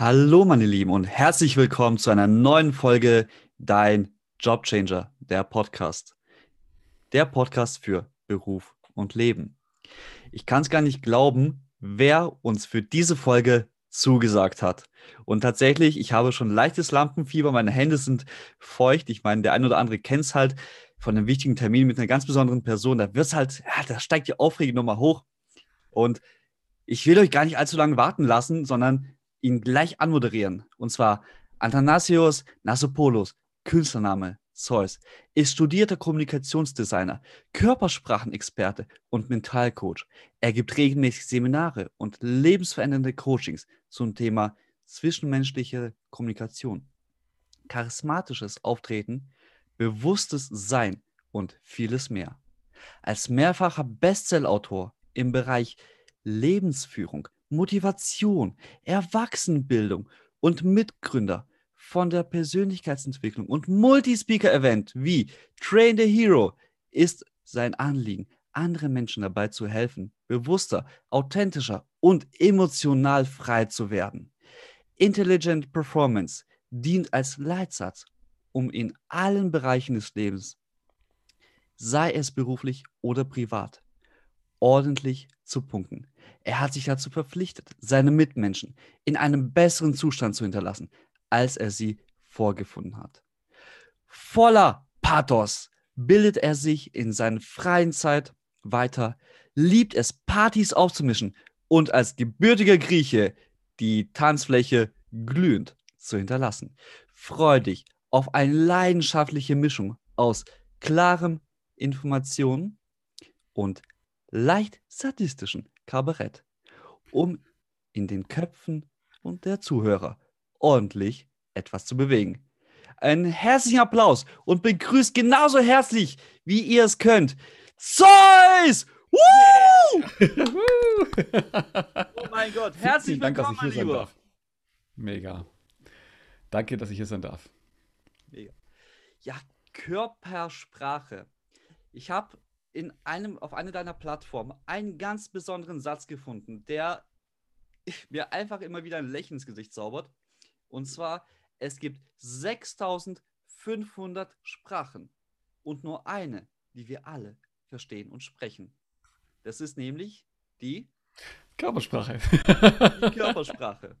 Hallo meine Lieben und herzlich willkommen zu einer neuen Folge Dein Jobchanger, der Podcast. Der Podcast für Beruf und Leben. Ich kann es gar nicht glauben, wer uns für diese Folge zugesagt hat. Und tatsächlich, ich habe schon leichtes Lampenfieber, meine Hände sind feucht. Ich meine, der ein oder andere kennt es halt von einem wichtigen Termin mit einer ganz besonderen Person. Da wird es halt, da steigt die Aufregung nochmal hoch. Und ich will euch gar nicht allzu lange warten lassen, sondern ihn gleich anmoderieren. Und zwar Athanasios Nasopoulos, Künstlername Zeus, ist studierter Kommunikationsdesigner, Körpersprachenexperte und Mentalcoach. Er gibt regelmäßig Seminare und lebensverändernde Coachings zum Thema zwischenmenschliche Kommunikation, charismatisches Auftreten, bewusstes Sein und vieles mehr. Als mehrfacher Bestsellerautor im Bereich Lebensführung Motivation, Erwachsenenbildung und Mitgründer von der Persönlichkeitsentwicklung und Multispeaker-Event wie Train the Hero ist sein Anliegen, anderen Menschen dabei zu helfen, bewusster, authentischer und emotional frei zu werden. Intelligent Performance dient als Leitsatz, um in allen Bereichen des Lebens, sei es beruflich oder privat, ordentlich zu punkten. Er hat sich dazu verpflichtet, seine Mitmenschen in einem besseren Zustand zu hinterlassen, als er sie vorgefunden hat. Voller Pathos bildet er sich in seiner freien Zeit weiter, liebt es, Partys aufzumischen und als gebürtiger Grieche die Tanzfläche glühend zu hinterlassen. Freudig auf eine leidenschaftliche Mischung aus klarem Informationen und leicht sadistischen Kabarett, um in den Köpfen und der Zuhörer ordentlich etwas zu bewegen. Einen herzlichen Applaus und begrüßt genauso herzlich, wie ihr es könnt, Zeus! Woo! oh mein Gott, herzlich Dank, willkommen, dass ich hier sein darf. Mega. Danke, dass ich hier sein darf. Mega. Ja, Körpersprache. Ich habe in einem, auf einer deiner Plattformen einen ganz besonderen Satz gefunden, der mir einfach immer wieder ein Lächeln ins Gesicht zaubert. Und zwar, es gibt 6500 Sprachen und nur eine, die wir alle verstehen und sprechen. Das ist nämlich die Körpersprache. Die Körpersprache.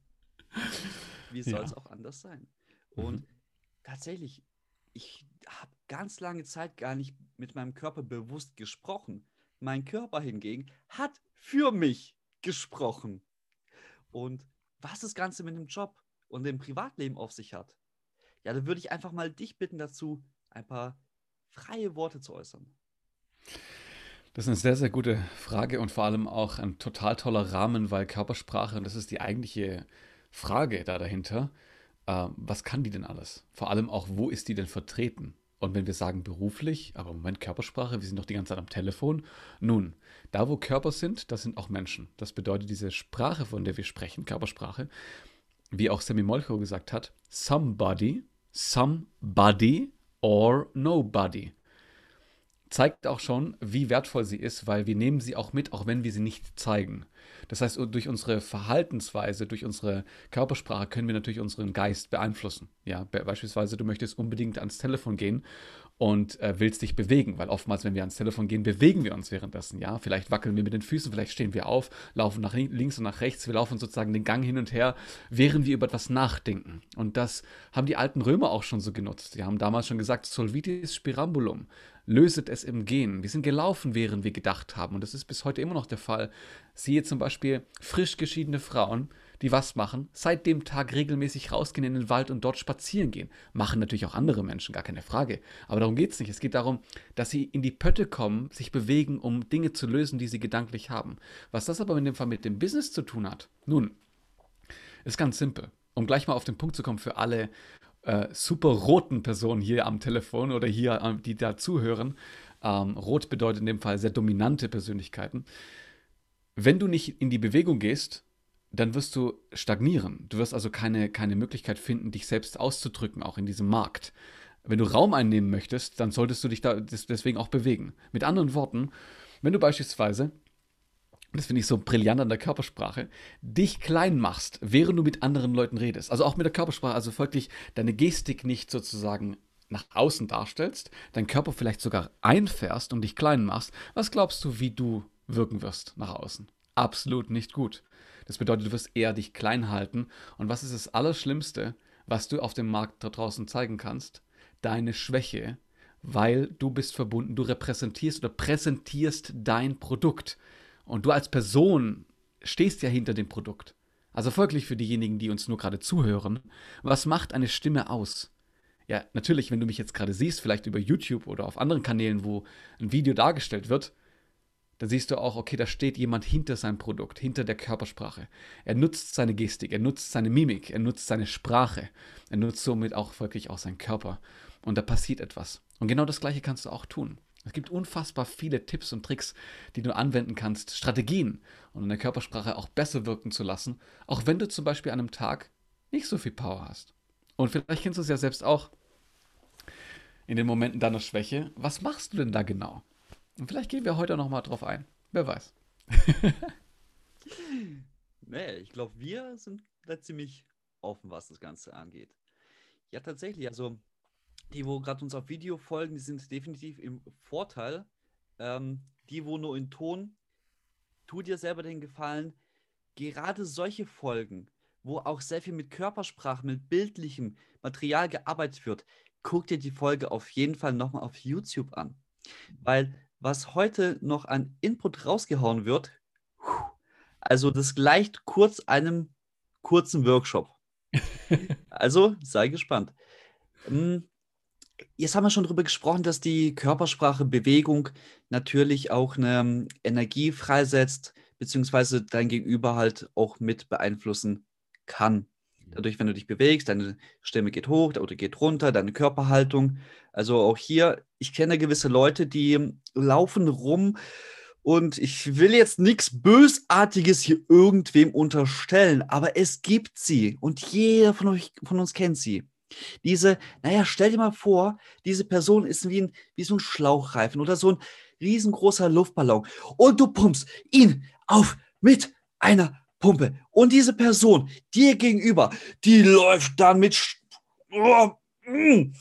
Wie soll es ja. auch anders sein? Und mhm. tatsächlich, ich habe ganz lange Zeit gar nicht mit meinem Körper bewusst gesprochen. Mein Körper hingegen hat für mich gesprochen. Und was das Ganze mit dem Job und dem Privatleben auf sich hat, ja, da würde ich einfach mal dich bitten dazu, ein paar freie Worte zu äußern. Das ist eine sehr, sehr gute Frage und vor allem auch ein total toller Rahmen, weil Körpersprache, und das ist die eigentliche Frage da dahinter, äh, was kann die denn alles? Vor allem auch, wo ist die denn vertreten? Und wenn wir sagen beruflich, aber im Moment Körpersprache, wir sind doch die ganze Zeit am Telefon. Nun, da wo Körper sind, das sind auch Menschen. Das bedeutet, diese Sprache, von der wir sprechen, Körpersprache, wie auch Sammy Molcho gesagt hat, somebody, somebody or nobody zeigt auch schon, wie wertvoll sie ist, weil wir nehmen sie auch mit, auch wenn wir sie nicht zeigen. Das heißt, durch unsere Verhaltensweise, durch unsere Körpersprache können wir natürlich unseren Geist beeinflussen. Ja, beispielsweise, du möchtest unbedingt ans Telefon gehen und äh, willst dich bewegen, weil oftmals, wenn wir ans Telefon gehen, bewegen wir uns währenddessen. Ja, vielleicht wackeln wir mit den Füßen, vielleicht stehen wir auf, laufen nach links und nach rechts, wir laufen sozusagen den Gang hin und her, während wir über etwas nachdenken. Und das haben die alten Römer auch schon so genutzt. Die haben damals schon gesagt, solvitis spirambulum löset es im Gehen. Wir sind gelaufen, während wir gedacht haben. Und das ist bis heute immer noch der Fall. Siehe zum Beispiel frisch geschiedene Frauen, die was machen, seit dem Tag regelmäßig rausgehen in den Wald und dort spazieren gehen. Machen natürlich auch andere Menschen, gar keine Frage. Aber darum geht es nicht. Es geht darum, dass sie in die Pötte kommen, sich bewegen, um Dinge zu lösen, die sie gedanklich haben. Was das aber in dem Fall mit dem Business zu tun hat, nun, ist ganz simpel. um gleich mal auf den Punkt zu kommen für alle äh, super roten Personen hier am Telefon oder hier, äh, die da zuhören. Ähm, rot bedeutet in dem Fall sehr dominante Persönlichkeiten. Wenn du nicht in die Bewegung gehst, dann wirst du stagnieren. Du wirst also keine, keine Möglichkeit finden, dich selbst auszudrücken, auch in diesem Markt. Wenn du Raum einnehmen möchtest, dann solltest du dich da deswegen auch bewegen. Mit anderen Worten, wenn du beispielsweise, das finde ich so brillant an der Körpersprache, dich klein machst, während du mit anderen Leuten redest, also auch mit der Körpersprache, also folglich deine Gestik nicht sozusagen nach außen darstellst, deinen Körper vielleicht sogar einfährst und dich klein machst, was glaubst du, wie du wirken wirst nach außen? Absolut nicht gut. Das bedeutet, du wirst eher dich klein halten. Und was ist das Allerschlimmste, was du auf dem Markt da draußen zeigen kannst? Deine Schwäche, weil du bist verbunden, du repräsentierst oder präsentierst dein Produkt. Und du als Person stehst ja hinter dem Produkt. Also folglich für diejenigen, die uns nur gerade zuhören, was macht eine Stimme aus? Ja, natürlich, wenn du mich jetzt gerade siehst, vielleicht über YouTube oder auf anderen Kanälen, wo ein Video dargestellt wird, da siehst du auch, okay, da steht jemand hinter seinem Produkt, hinter der Körpersprache. Er nutzt seine Gestik, er nutzt seine Mimik, er nutzt seine Sprache, er nutzt somit auch wirklich auch seinen Körper. Und da passiert etwas. Und genau das Gleiche kannst du auch tun. Es gibt unfassbar viele Tipps und Tricks, die du anwenden kannst, Strategien, um deine Körpersprache auch besser wirken zu lassen, auch wenn du zum Beispiel an einem Tag nicht so viel Power hast. Und vielleicht kennst du es ja selbst auch in den Momenten deiner Schwäche. Was machst du denn da genau? Und vielleicht gehen wir heute noch mal drauf ein. Wer weiß. nee, ich glaube, wir sind da ziemlich offen, was das Ganze angeht. Ja, tatsächlich. Also, die, wo gerade uns auf Video folgen, die sind definitiv im Vorteil. Ähm, die, wo nur in Ton, tu dir selber den Gefallen. Gerade solche Folgen, wo auch sehr viel mit Körpersprache, mit bildlichem Material gearbeitet wird, guck dir die Folge auf jeden Fall nochmal auf YouTube an. Weil was heute noch an Input rausgehauen wird, also das gleicht kurz einem kurzen Workshop. also sei gespannt. Hm, jetzt haben wir schon darüber gesprochen, dass die Körpersprache, Bewegung natürlich auch eine Energie freisetzt, beziehungsweise dein Gegenüber halt auch mit beeinflussen kann. Dadurch, wenn du dich bewegst, deine Stimme geht hoch oder geht runter, deine Körperhaltung. Also auch hier, ich kenne gewisse Leute, die laufen rum und ich will jetzt nichts Bösartiges hier irgendwem unterstellen, aber es gibt sie und jeder von euch, von uns kennt sie. Diese, naja, stell dir mal vor, diese Person ist wie, ein, wie so ein Schlauchreifen oder so ein riesengroßer Luftballon und du pumpst ihn auf mit einer Pumpe. Und diese Person dir gegenüber, die läuft dann mit. Oh, mm,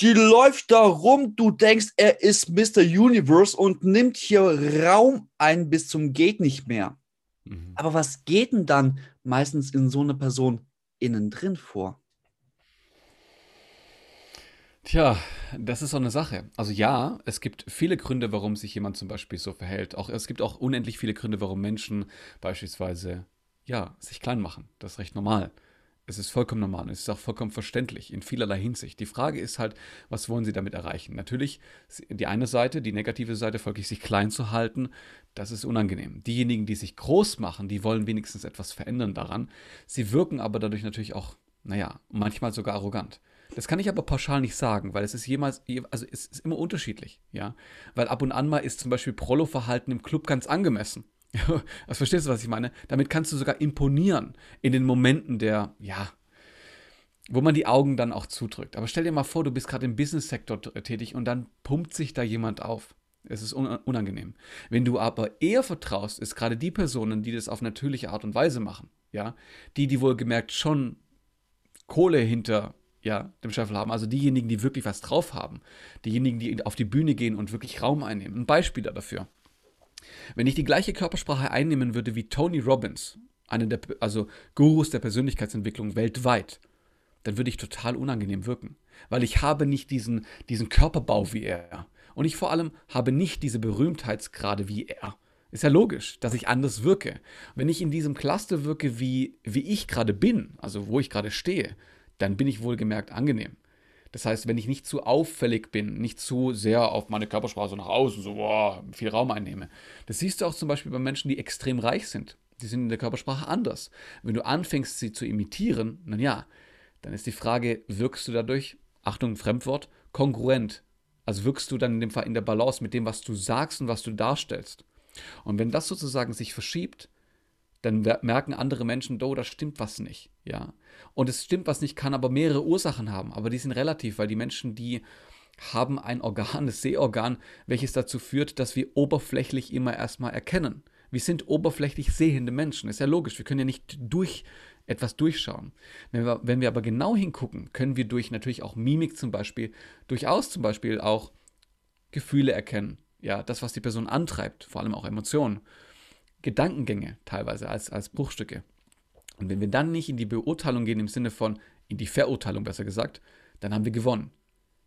die läuft da rum, du denkst, er ist Mr. Universe und nimmt hier Raum ein bis zum Geht nicht mehr. Mhm. Aber was geht denn dann meistens in so einer Person innen drin vor? Tja, das ist so eine Sache. Also ja, es gibt viele Gründe, warum sich jemand zum Beispiel so verhält. Auch, es gibt auch unendlich viele Gründe, warum Menschen beispielsweise ja, sich klein machen. Das ist recht normal. Es ist vollkommen normal. Es ist auch vollkommen verständlich in vielerlei Hinsicht. Die Frage ist halt, was wollen Sie damit erreichen? Natürlich, die eine Seite, die negative Seite, folglich sich klein zu halten, das ist unangenehm. Diejenigen, die sich groß machen, die wollen wenigstens etwas verändern daran. Sie wirken aber dadurch natürlich auch, naja, manchmal sogar arrogant. Das kann ich aber pauschal nicht sagen, weil es ist jemals, also es ist immer unterschiedlich, ja. Weil ab und an mal ist zum Beispiel Prollo-Verhalten im Club ganz angemessen. Was verstehst du, was ich meine? Damit kannst du sogar imponieren in den Momenten der, ja, wo man die Augen dann auch zudrückt. Aber stell dir mal vor, du bist gerade im Business-Sektor tätig und dann pumpt sich da jemand auf. Es ist unangenehm. Wenn du aber eher vertraust, ist gerade die Personen, die das auf natürliche Art und Weise machen, ja, die, die wohlgemerkt schon Kohle hinter ja, dem Scheffel haben, also diejenigen, die wirklich was drauf haben, diejenigen, die auf die Bühne gehen und wirklich Raum einnehmen. Ein Beispiel dafür. Wenn ich die gleiche Körpersprache einnehmen würde wie Tony Robbins, einer der also Gurus der Persönlichkeitsentwicklung weltweit, dann würde ich total unangenehm wirken, weil ich habe nicht diesen, diesen Körperbau wie er und ich vor allem habe nicht diese Berühmtheitsgrade wie er. Ist ja logisch, dass ich anders wirke. Wenn ich in diesem Cluster wirke, wie, wie ich gerade bin, also wo ich gerade stehe, dann bin ich wohlgemerkt angenehm. Das heißt, wenn ich nicht zu auffällig bin, nicht zu sehr auf meine Körpersprache nach außen, so boah, viel Raum einnehme. Das siehst du auch zum Beispiel bei Menschen, die extrem reich sind. Die sind in der Körpersprache anders. Wenn du anfängst, sie zu imitieren, dann ja, dann ist die Frage, wirkst du dadurch, Achtung, Fremdwort, kongruent? Also wirkst du dann in dem Fall in der Balance mit dem, was du sagst und was du darstellst. Und wenn das sozusagen sich verschiebt, dann merken andere Menschen, oh, da stimmt was nicht, ja. Und es stimmt was nicht, kann aber mehrere Ursachen haben, aber die sind relativ, weil die Menschen, die haben ein Organ, das Sehorgan, welches dazu führt, dass wir oberflächlich immer erstmal erkennen. Wir sind oberflächlich sehende Menschen, ist ja logisch, wir können ja nicht durch etwas durchschauen. Wenn wir, wenn wir aber genau hingucken, können wir durch natürlich auch Mimik zum Beispiel, durchaus zum Beispiel auch Gefühle erkennen. Ja, das, was die Person antreibt, vor allem auch Emotionen. Gedankengänge teilweise als, als Bruchstücke. Und wenn wir dann nicht in die Beurteilung gehen, im Sinne von, in die Verurteilung besser gesagt, dann haben wir gewonnen.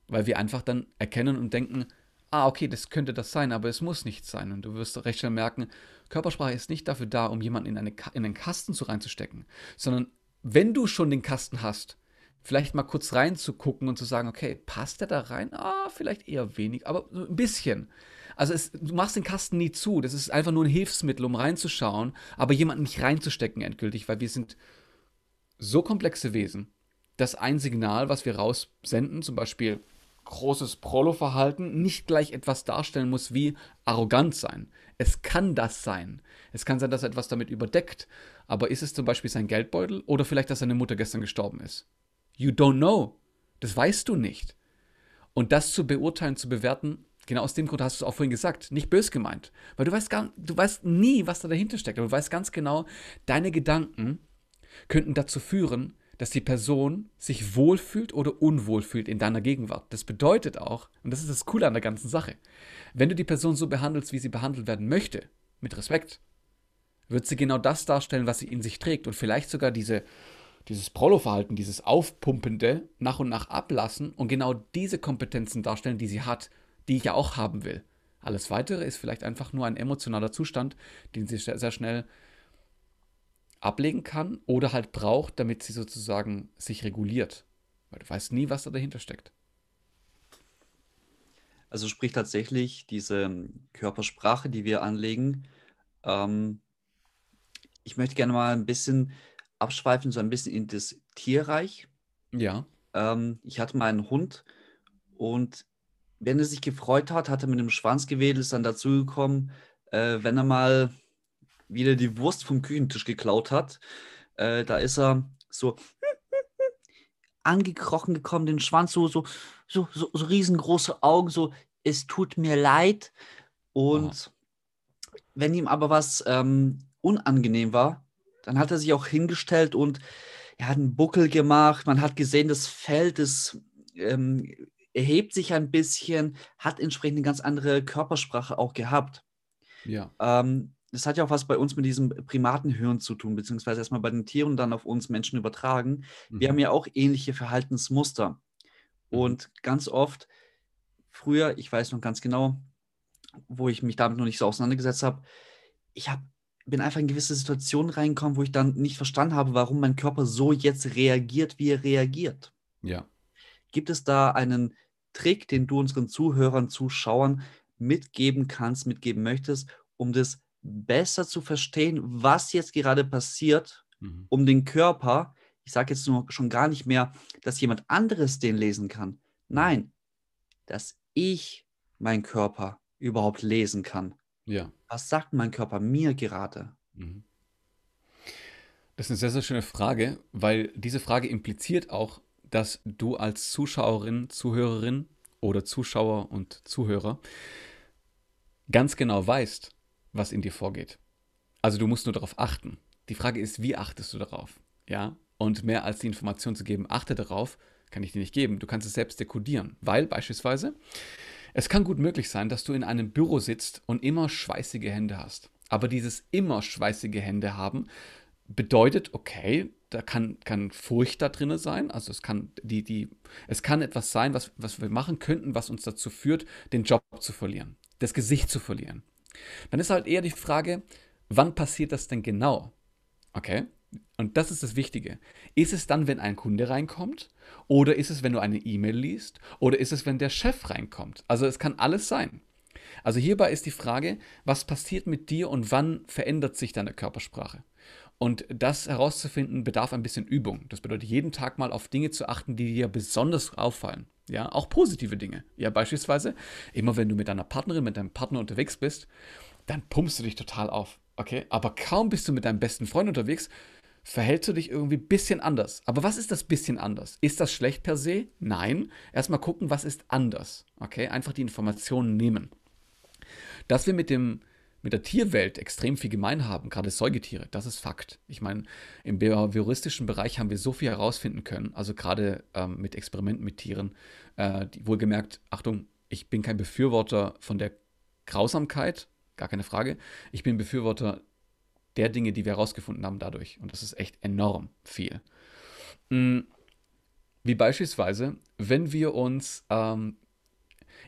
Weil wir einfach dann erkennen und denken, ah, okay, das könnte das sein, aber es muss nicht sein. Und du wirst recht schnell merken, Körpersprache ist nicht dafür da, um jemanden in, eine, in einen Kasten zu reinzustecken, sondern wenn du schon den Kasten hast, vielleicht mal kurz reinzugucken und zu sagen, okay, passt der da rein? Ah, vielleicht eher wenig, aber ein bisschen. Also es, du machst den Kasten nie zu. Das ist einfach nur ein Hilfsmittel, um reinzuschauen, aber jemanden nicht reinzustecken endgültig, weil wir sind so komplexe Wesen, dass ein Signal, was wir raussenden, zum Beispiel großes Prolo-Verhalten, nicht gleich etwas darstellen muss wie arrogant sein. Es kann das sein. Es kann sein, dass er etwas damit überdeckt. Aber ist es zum Beispiel sein Geldbeutel oder vielleicht, dass seine Mutter gestern gestorben ist? You don't know. Das weißt du nicht. Und das zu beurteilen, zu bewerten, genau aus dem Grund hast du es auch vorhin gesagt, nicht bös gemeint. Weil du weißt, gar, du weißt nie, was da dahinter steckt. Aber du weißt ganz genau, deine Gedanken könnten dazu führen, dass die Person sich wohlfühlt oder unwohl fühlt in deiner Gegenwart. Das bedeutet auch, und das ist das Coole an der ganzen Sache, wenn du die Person so behandelst, wie sie behandelt werden möchte, mit Respekt, wird sie genau das darstellen, was sie in sich trägt und vielleicht sogar diese, dieses Prolo-Verhalten, dieses Aufpumpende nach und nach ablassen und genau diese Kompetenzen darstellen, die sie hat die ich ja auch haben will. Alles Weitere ist vielleicht einfach nur ein emotionaler Zustand, den sie sehr schnell ablegen kann oder halt braucht, damit sie sozusagen sich reguliert. Weil du weißt nie, was da dahinter steckt. Also sprich tatsächlich diese Körpersprache, die wir anlegen. Ähm, ich möchte gerne mal ein bisschen abschweifen, so ein bisschen in das Tierreich. Ja. Ähm, ich hatte mal einen Hund und wenn er sich gefreut hat, hat er mit dem Schwanz gewedelt, ist dann dazugekommen, äh, wenn er mal wieder die Wurst vom Küchentisch geklaut hat, äh, da ist er so angekrochen gekommen, den Schwanz so, so, so, so, so riesengroße Augen, so, es tut mir leid. Und oh. wenn ihm aber was ähm, unangenehm war, dann hat er sich auch hingestellt und er hat einen Buckel gemacht. Man hat gesehen, das Fell des ähm, erhebt sich ein bisschen, hat entsprechend eine ganz andere Körpersprache auch gehabt. Ja. Ähm, das hat ja auch was bei uns mit diesem Primatenhirn zu tun, beziehungsweise erstmal bei den Tieren und dann auf uns Menschen übertragen. Mhm. Wir haben ja auch ähnliche Verhaltensmuster. Mhm. Und ganz oft, früher, ich weiß noch ganz genau, wo ich mich damit noch nicht so auseinandergesetzt habe, ich hab, bin einfach in gewisse Situationen reingekommen, wo ich dann nicht verstanden habe, warum mein Körper so jetzt reagiert, wie er reagiert. Ja. Gibt es da einen Trick, den du unseren Zuhörern, Zuschauern mitgeben kannst, mitgeben möchtest, um das besser zu verstehen, was jetzt gerade passiert, mhm. um den Körper, ich sage jetzt nur schon gar nicht mehr, dass jemand anderes den lesen kann. Nein, dass ich meinen Körper überhaupt lesen kann. Ja. Was sagt mein Körper mir gerade? Mhm. Das ist eine sehr, sehr schöne Frage, weil diese Frage impliziert auch, dass du als Zuschauerin, Zuhörerin oder Zuschauer und Zuhörer ganz genau weißt, was in dir vorgeht. Also du musst nur darauf achten. Die Frage ist, wie achtest du darauf? Ja? Und mehr als die Information zu geben, achte darauf, kann ich dir nicht geben. Du kannst es selbst dekodieren, weil beispielsweise es kann gut möglich sein, dass du in einem Büro sitzt und immer schweißige Hände hast. Aber dieses immer schweißige Hände haben bedeutet, okay, da kann, kann Furcht da drin sein. Also es kann, die, die, es kann etwas sein, was, was wir machen könnten, was uns dazu führt, den Job zu verlieren, das Gesicht zu verlieren. Dann ist halt eher die Frage, wann passiert das denn genau? Okay? Und das ist das Wichtige. Ist es dann, wenn ein Kunde reinkommt? Oder ist es, wenn du eine E-Mail liest? Oder ist es, wenn der Chef reinkommt? Also es kann alles sein. Also hierbei ist die Frage, was passiert mit dir und wann verändert sich deine Körpersprache? Und das herauszufinden bedarf ein bisschen Übung. Das bedeutet, jeden Tag mal auf Dinge zu achten, die dir besonders auffallen. Ja, auch positive Dinge. Ja, beispielsweise, immer wenn du mit deiner Partnerin, mit deinem Partner unterwegs bist, dann pumpst du dich total auf. Okay? Aber kaum bist du mit deinem besten Freund unterwegs, verhältst du dich irgendwie ein bisschen anders. Aber was ist das bisschen anders? Ist das schlecht per se? Nein. Erstmal gucken, was ist anders. Okay? Einfach die Informationen nehmen. Dass wir mit dem mit der Tierwelt extrem viel gemein haben, gerade Säugetiere, das ist Fakt. Ich meine, im behavioristischen Bereich haben wir so viel herausfinden können, also gerade ähm, mit Experimenten mit Tieren, äh, die, wohlgemerkt, Achtung, ich bin kein Befürworter von der Grausamkeit, gar keine Frage. Ich bin Befürworter der Dinge, die wir herausgefunden haben dadurch. Und das ist echt enorm viel. Hm, wie beispielsweise, wenn wir uns ähm,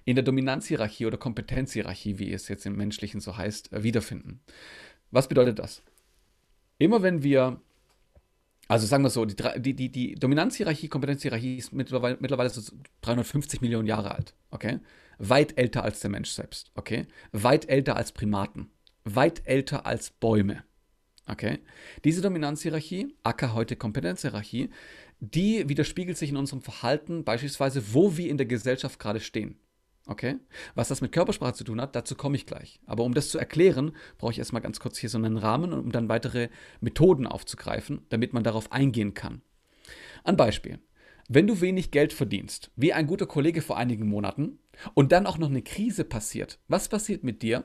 in der Dominanzhierarchie oder Kompetenzhierarchie, wie es jetzt im Menschlichen so heißt, äh, wiederfinden. Was bedeutet das? Immer wenn wir, also sagen wir so, die, die, die, Dominanzhierarchie, Kompetenzhierarchie ist mittlerweile, mittlerweile so 350 Millionen Jahre alt, okay? Weit älter als der Mensch selbst, okay? Weit älter als Primaten, weit älter als Bäume, okay? Diese Dominanzhierarchie, Acker heute Kompetenzhierarchie, die widerspiegelt sich in unserem Verhalten, beispielsweise, wo wir in der Gesellschaft gerade stehen. Okay? Was das mit Körpersprache zu tun hat, dazu komme ich gleich. Aber um das zu erklären, brauche ich erstmal ganz kurz hier so einen Rahmen, um dann weitere Methoden aufzugreifen, damit man darauf eingehen kann. Ein Beispiel. Wenn du wenig Geld verdienst, wie ein guter Kollege vor einigen Monaten, und dann auch noch eine Krise passiert, was passiert mit dir?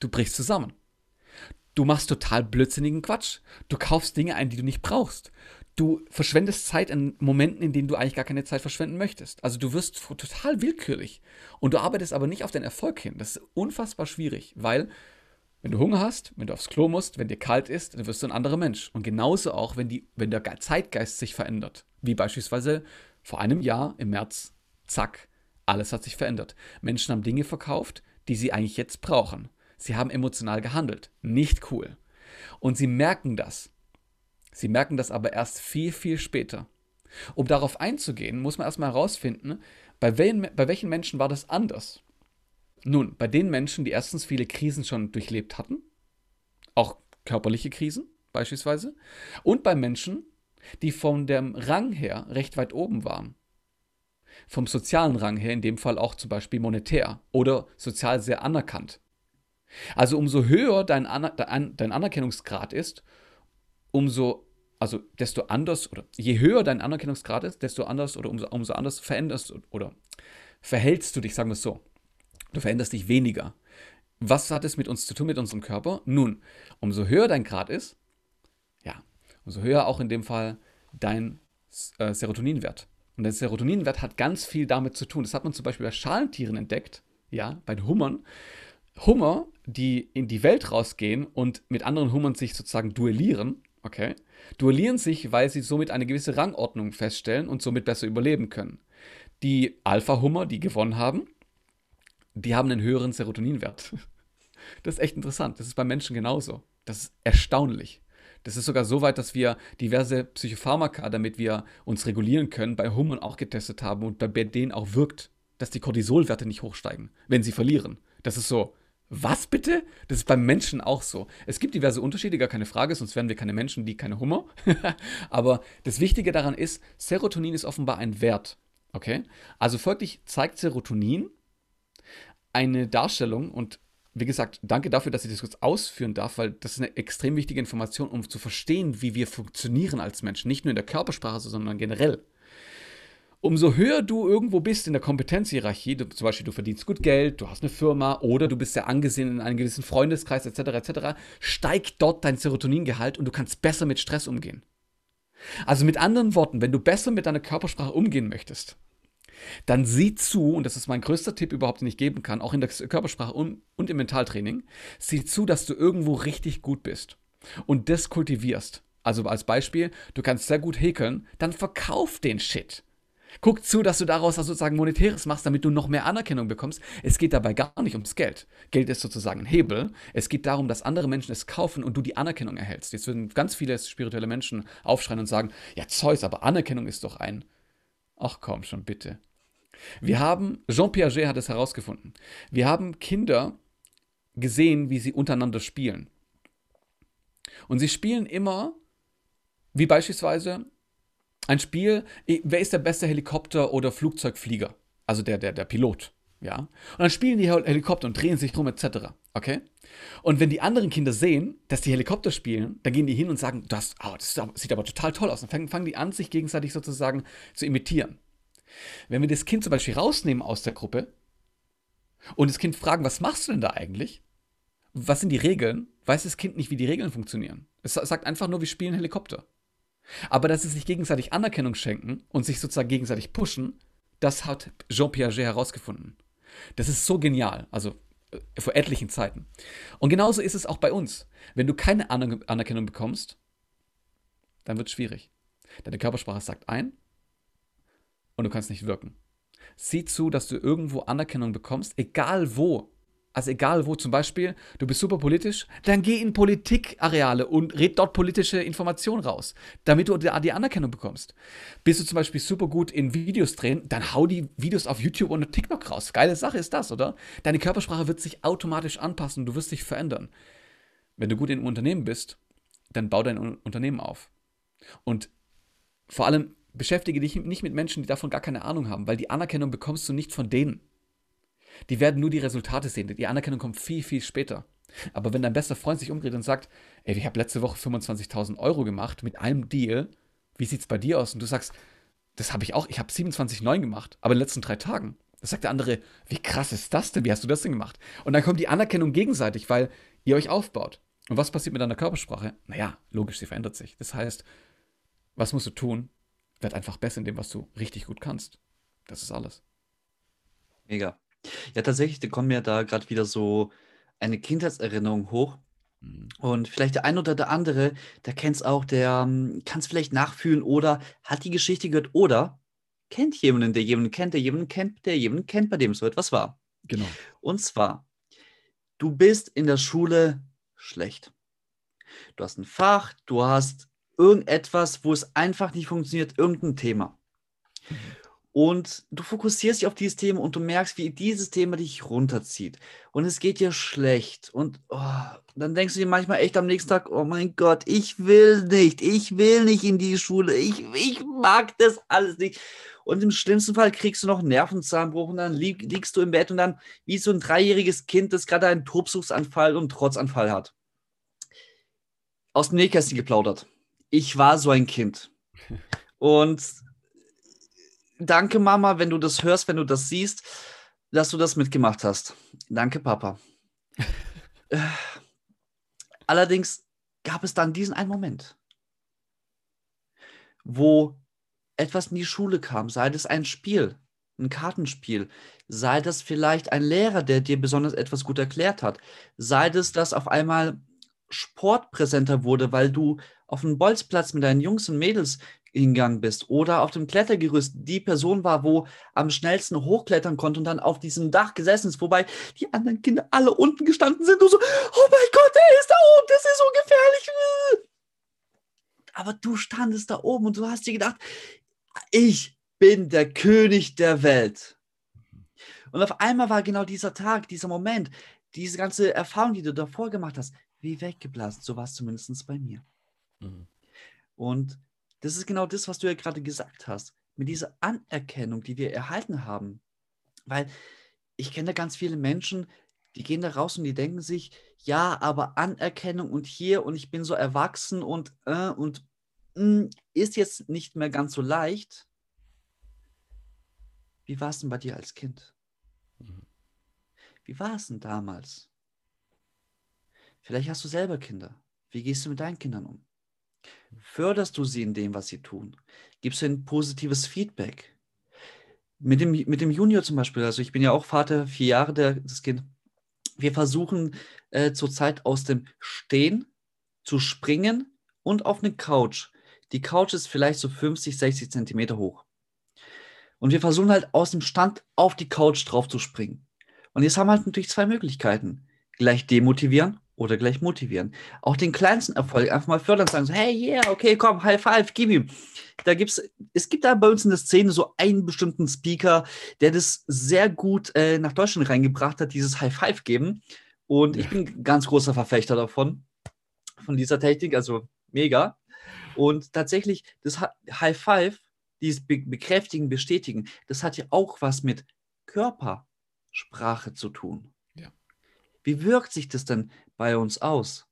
Du brichst zusammen. Du machst total blödsinnigen Quatsch. Du kaufst Dinge ein, die du nicht brauchst du verschwendest Zeit in Momenten, in denen du eigentlich gar keine Zeit verschwenden möchtest. Also du wirst total willkürlich und du arbeitest aber nicht auf den Erfolg hin. Das ist unfassbar schwierig, weil wenn du Hunger hast, wenn du aufs Klo musst, wenn dir kalt ist, dann wirst du ein anderer Mensch. Und genauso auch, wenn, die, wenn der Zeitgeist sich verändert. Wie beispielsweise vor einem Jahr im März, zack, alles hat sich verändert. Menschen haben Dinge verkauft, die sie eigentlich jetzt brauchen. Sie haben emotional gehandelt. Nicht cool. Und sie merken das. Sie merken das aber erst viel, viel später. Um darauf einzugehen, muss man erstmal herausfinden, bei, welchen, bei welchen Menschen war das anders. Nun, bei den Menschen, die erstens viele Krisen schon durchlebt hatten, auch körperliche Krisen beispielsweise, und bei Menschen, die von dem Rang her recht weit oben waren. Vom sozialen Rang her, in dem Fall auch zum Beispiel monetär oder sozial sehr anerkannt. Also umso höher dein, Aner dein Anerkennungsgrad ist, umso also desto anders oder je höher dein Anerkennungsgrad ist, desto anders oder umso, umso anders veränderst oder verhältst du dich, sagen wir es so. Du veränderst dich weniger. Was hat es mit uns zu tun, mit unserem Körper? Nun, umso höher dein Grad ist, ja, umso höher auch in dem Fall dein äh, Serotoninwert. Und der Serotoninwert hat ganz viel damit zu tun. Das hat man zum Beispiel bei Schalentieren entdeckt, ja, bei den Hummern. Hummer, die in die Welt rausgehen und mit anderen Hummern sich sozusagen duellieren, okay, duellieren sich, weil sie somit eine gewisse Rangordnung feststellen und somit besser überleben können. Die Alpha-Hummer, die gewonnen haben, die haben einen höheren Serotoninwert. Das ist echt interessant. Das ist bei Menschen genauso. Das ist erstaunlich. Das ist sogar so weit, dass wir diverse Psychopharmaka, damit wir uns regulieren können, bei Hummern auch getestet haben und bei denen auch wirkt, dass die Cortisolwerte nicht hochsteigen, wenn sie verlieren. Das ist so, was bitte? Das ist beim Menschen auch so. Es gibt diverse Unterschiede, gar keine Frage, sonst wären wir keine Menschen, die keine Hummer. Aber das Wichtige daran ist, Serotonin ist offenbar ein Wert. Okay? Also folglich zeigt Serotonin eine Darstellung und wie gesagt, danke dafür, dass ich das kurz ausführen darf, weil das ist eine extrem wichtige Information, um zu verstehen, wie wir funktionieren als Menschen. Nicht nur in der Körpersprache, sondern generell umso höher du irgendwo bist in der Kompetenzhierarchie, du, zum Beispiel du verdienst gut Geld, du hast eine Firma oder du bist sehr angesehen in einem gewissen Freundeskreis etc. etc., steigt dort dein Serotoningehalt und du kannst besser mit Stress umgehen. Also mit anderen Worten, wenn du besser mit deiner Körpersprache umgehen möchtest, dann sieh zu, und das ist mein größter Tipp überhaupt, den ich geben kann, auch in der Körpersprache und, und im Mentaltraining, sieh zu, dass du irgendwo richtig gut bist und das kultivierst. Also als Beispiel, du kannst sehr gut häkeln, dann verkauf den Shit. Guck zu, dass du daraus sozusagen Monetäres machst, damit du noch mehr Anerkennung bekommst. Es geht dabei gar nicht ums Geld. Geld ist sozusagen ein Hebel. Es geht darum, dass andere Menschen es kaufen und du die Anerkennung erhältst. Jetzt würden ganz viele spirituelle Menschen aufschreien und sagen, ja Zeus, aber Anerkennung ist doch ein... Ach komm schon, bitte. Wir haben, Jean Piaget hat es herausgefunden, wir haben Kinder gesehen, wie sie untereinander spielen. Und sie spielen immer, wie beispielsweise ein Spiel, wer ist der beste Helikopter- oder Flugzeugflieger? Also der, der, der Pilot. Ja. Und dann spielen die Helikopter und drehen sich rum, etc. Okay? Und wenn die anderen Kinder sehen, dass die Helikopter spielen, dann gehen die hin und sagen, das, oh, das sieht aber total toll aus. Dann fangen, fangen die an, sich gegenseitig sozusagen zu imitieren. Wenn wir das Kind zum Beispiel rausnehmen aus der Gruppe und das Kind fragen, was machst du denn da eigentlich? Was sind die Regeln? Weiß das Kind nicht, wie die Regeln funktionieren. Es sagt einfach nur, wir spielen Helikopter. Aber dass sie sich gegenseitig Anerkennung schenken und sich sozusagen gegenseitig pushen, das hat Jean Piaget herausgefunden. Das ist so genial, also äh, vor etlichen Zeiten. Und genauso ist es auch bei uns. Wenn du keine Anerkennung bekommst, dann wird es schwierig. Deine Körpersprache sagt ein und du kannst nicht wirken. Sieh zu, dass du irgendwo Anerkennung bekommst, egal wo. Also egal wo, zum Beispiel, du bist super politisch, dann geh in Politikareale und red dort politische Informationen raus, damit du die Anerkennung bekommst. Bist du zum Beispiel super gut in Videos drehen, dann hau die Videos auf YouTube und TikTok raus. Geile Sache ist das, oder? Deine Körpersprache wird sich automatisch anpassen, du wirst dich verändern. Wenn du gut in einem Unternehmen bist, dann bau dein Unternehmen auf. Und vor allem beschäftige dich nicht mit Menschen, die davon gar keine Ahnung haben, weil die Anerkennung bekommst du nicht von denen. Die werden nur die Resultate sehen. Die Anerkennung kommt viel, viel später. Aber wenn dein bester Freund sich umdreht und sagt, ey, ich habe letzte Woche 25.000 Euro gemacht mit einem Deal, wie sieht es bei dir aus? Und du sagst, das habe ich auch, ich habe 27,9 gemacht, aber in den letzten drei Tagen. Das sagt der andere, wie krass ist das denn? Wie hast du das denn gemacht? Und dann kommt die Anerkennung gegenseitig, weil ihr euch aufbaut. Und was passiert mit deiner Körpersprache? Naja, logisch, sie verändert sich. Das heißt, was musst du tun? Werd einfach besser in dem, was du richtig gut kannst. Das ist alles. Mega. Ja, tatsächlich, da kommt mir da gerade wieder so eine Kindheitserinnerung hoch. Mhm. Und vielleicht der ein oder der andere, der kennt es auch, der ähm, kann es vielleicht nachfühlen oder hat die Geschichte gehört oder kennt jemanden, der jemanden kennt, der jemanden kennt, der jemanden kennt, bei dem so etwas war. Genau. Und zwar, du bist in der Schule schlecht. Du hast ein Fach, du hast irgendetwas, wo es einfach nicht funktioniert, irgendein Thema. Mhm. Und du fokussierst dich auf dieses Thema und du merkst, wie dieses Thema dich runterzieht. Und es geht dir schlecht. Und oh, dann denkst du dir manchmal echt am nächsten Tag, oh mein Gott, ich will nicht, ich will nicht in die Schule, ich, ich mag das alles nicht. Und im schlimmsten Fall kriegst du noch einen Nervenzahnbruch und dann lieg, liegst du im Bett und dann wie so ein dreijähriges Kind, das gerade einen Tobsuchsanfall und Trotzanfall hat. Aus dem Nähkästchen geplaudert. Ich war so ein Kind. Und danke, Mama, wenn du das hörst, wenn du das siehst, dass du das mitgemacht hast. Danke, Papa. Allerdings gab es dann diesen einen Moment, wo etwas in die Schule kam, sei das ein Spiel, ein Kartenspiel, sei das vielleicht ein Lehrer, der dir besonders etwas gut erklärt hat, sei das, dass auf einmal Sport präsenter wurde, weil du auf dem Bolzplatz mit deinen Jungs und Mädels hingegangen bist oder auf dem Klettergerüst die Person war, wo am schnellsten hochklettern konnte und dann auf diesem Dach gesessen ist, wobei die anderen Kinder alle unten gestanden sind und so, oh mein Gott, er ist da oben, das ist so gefährlich. Aber du standest da oben und du hast dir gedacht, ich bin der König der Welt. Und auf einmal war genau dieser Tag, dieser Moment, diese ganze Erfahrung, die du davor gemacht hast, wie weggeblasen. So war es zumindest bei mir. Mhm. Und das ist genau das, was du ja gerade gesagt hast, mit dieser Anerkennung, die wir erhalten haben. Weil ich kenne ganz viele Menschen, die gehen da raus und die denken sich, ja, aber Anerkennung und hier und ich bin so erwachsen und äh, und mh, hm, ist jetzt nicht mehr ganz so leicht. Wie war es denn bei dir als Kind? Mhm. Wie war es denn damals? Vielleicht hast du selber Kinder. Wie gehst du mit deinen Kindern um? Förderst du sie in dem, was sie tun? Gibst du ihnen positives Feedback? Mit dem, mit dem Junior zum Beispiel, also ich bin ja auch Vater, vier Jahre der, das Kind. Wir versuchen äh, zurzeit aus dem Stehen zu springen und auf eine Couch. Die Couch ist vielleicht so 50, 60 Zentimeter hoch. Und wir versuchen halt aus dem Stand auf die Couch drauf zu springen. Und jetzt haben wir halt natürlich zwei Möglichkeiten. Gleich demotivieren oder gleich motivieren. Auch den kleinsten Erfolg einfach mal fördern, sagen so, hey, yeah, okay, komm, High Five, gib ihm. Da gibt's, es gibt da bei uns in der Szene so einen bestimmten Speaker, der das sehr gut äh, nach Deutschland reingebracht hat, dieses High Five geben. Und ja. ich bin ganz großer Verfechter davon, von dieser Technik, also mega. Und tatsächlich, das High Five, dieses Be Bekräftigen, Bestätigen, das hat ja auch was mit Körpersprache zu tun. Wie wirkt sich das denn bei uns aus?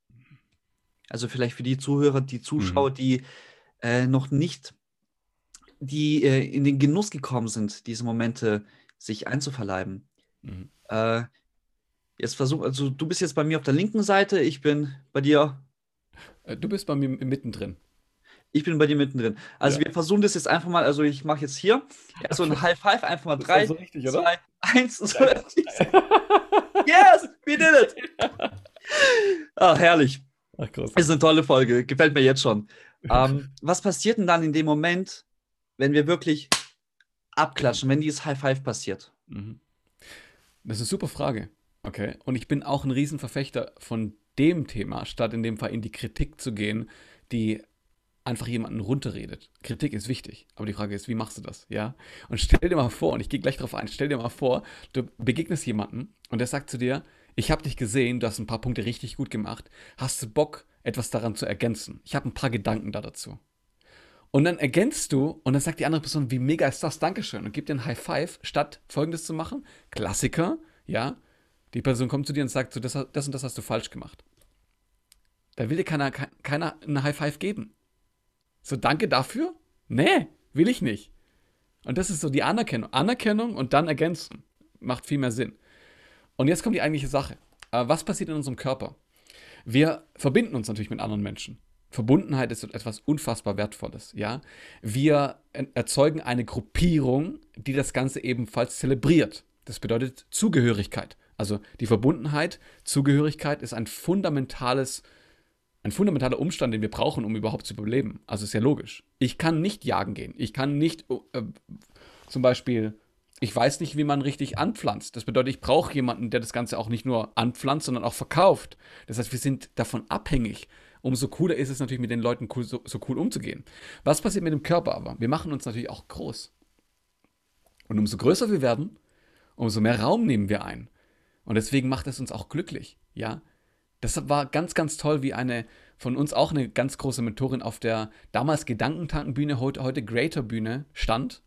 Also vielleicht für die Zuhörer, die Zuschauer, mhm. die äh, noch nicht, die äh, in den Genuss gekommen sind, diese Momente sich einzuverleiben. Mhm. Äh, jetzt versuch, also du bist jetzt bei mir auf der linken Seite, ich bin bei dir. Äh, du bist bei mir mittendrin. Ich bin bei dir mittendrin. Also ja. wir versuchen das jetzt einfach mal, also ich mache jetzt hier so ein High Five, einfach mal drei, so richtig, zwei, eins. So. yes, we did it. Ach, herrlich. Ach, krass. Ist eine tolle Folge, gefällt mir jetzt schon. Ähm, was passiert denn dann in dem Moment, wenn wir wirklich abklatschen, wenn dieses High Five passiert? Mhm. Das ist eine super Frage. Okay. Und ich bin auch ein Riesenverfechter von dem Thema, statt in dem Fall in die Kritik zu gehen, die einfach jemanden runterredet. Kritik ist wichtig, aber die Frage ist, wie machst du das? Ja? Und stell dir mal vor, und ich gehe gleich darauf ein, stell dir mal vor, du begegnest jemanden und der sagt zu dir, ich habe dich gesehen, du hast ein paar Punkte richtig gut gemacht, hast du Bock, etwas daran zu ergänzen? Ich habe ein paar Gedanken da dazu. Und dann ergänzt du und dann sagt die andere Person, wie mega ist das? Dankeschön. Und gibt dir ein High Five, statt folgendes zu machen. Klassiker, ja. Die Person kommt zu dir und sagt, so, das, das und das hast du falsch gemacht. Da will dir keiner, keiner ein High Five geben. So, danke dafür? Nee, will ich nicht. Und das ist so die Anerkennung. Anerkennung und dann ergänzen. Macht viel mehr Sinn. Und jetzt kommt die eigentliche Sache. Äh, was passiert in unserem Körper? Wir verbinden uns natürlich mit anderen Menschen. Verbundenheit ist etwas unfassbar Wertvolles, ja. Wir erzeugen eine Gruppierung, die das Ganze ebenfalls zelebriert. Das bedeutet Zugehörigkeit. Also die Verbundenheit, Zugehörigkeit ist ein fundamentales ein fundamentaler Umstand, den wir brauchen, um überhaupt zu überleben. Also ist ja logisch. Ich kann nicht jagen gehen. Ich kann nicht äh, zum Beispiel, ich weiß nicht, wie man richtig anpflanzt. Das bedeutet, ich brauche jemanden, der das Ganze auch nicht nur anpflanzt, sondern auch verkauft. Das heißt, wir sind davon abhängig. Umso cooler ist es natürlich, mit den Leuten cool, so, so cool umzugehen. Was passiert mit dem Körper aber? Wir machen uns natürlich auch groß. Und umso größer wir werden, umso mehr Raum nehmen wir ein. Und deswegen macht es uns auch glücklich. Ja, das war ganz, ganz toll, wie eine von uns auch eine ganz große Mentorin auf der damals Gedankentankenbühne, heute, heute Greater Bühne stand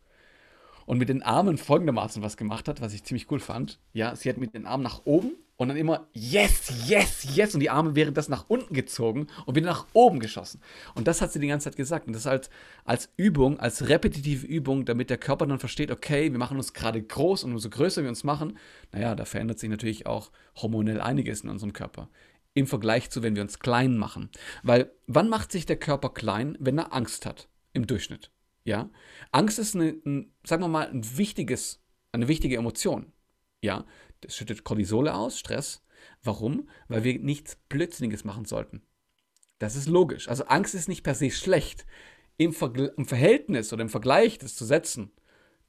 und mit den Armen folgendermaßen was gemacht hat, was ich ziemlich cool fand. Ja, sie hat mit den Armen nach oben und dann immer yes, yes, yes und die Arme wären das nach unten gezogen und wieder nach oben geschossen. Und das hat sie die ganze Zeit gesagt und das halt als Übung, als repetitive Übung, damit der Körper dann versteht, okay, wir machen uns gerade groß und umso größer wir uns machen, naja, da verändert sich natürlich auch hormonell einiges in unserem Körper im Vergleich zu, wenn wir uns klein machen. Weil wann macht sich der Körper klein, wenn er Angst hat? Im Durchschnitt. Ja? Angst ist eine, ein, sagen wir mal, ein wichtiges, eine wichtige Emotion. Ja? Das schüttet Cortisole aus, Stress. Warum? Weil wir nichts Blödsinniges machen sollten. Das ist logisch. Also Angst ist nicht per se schlecht. Im, Vergl im Verhältnis oder im Vergleich das zu setzen,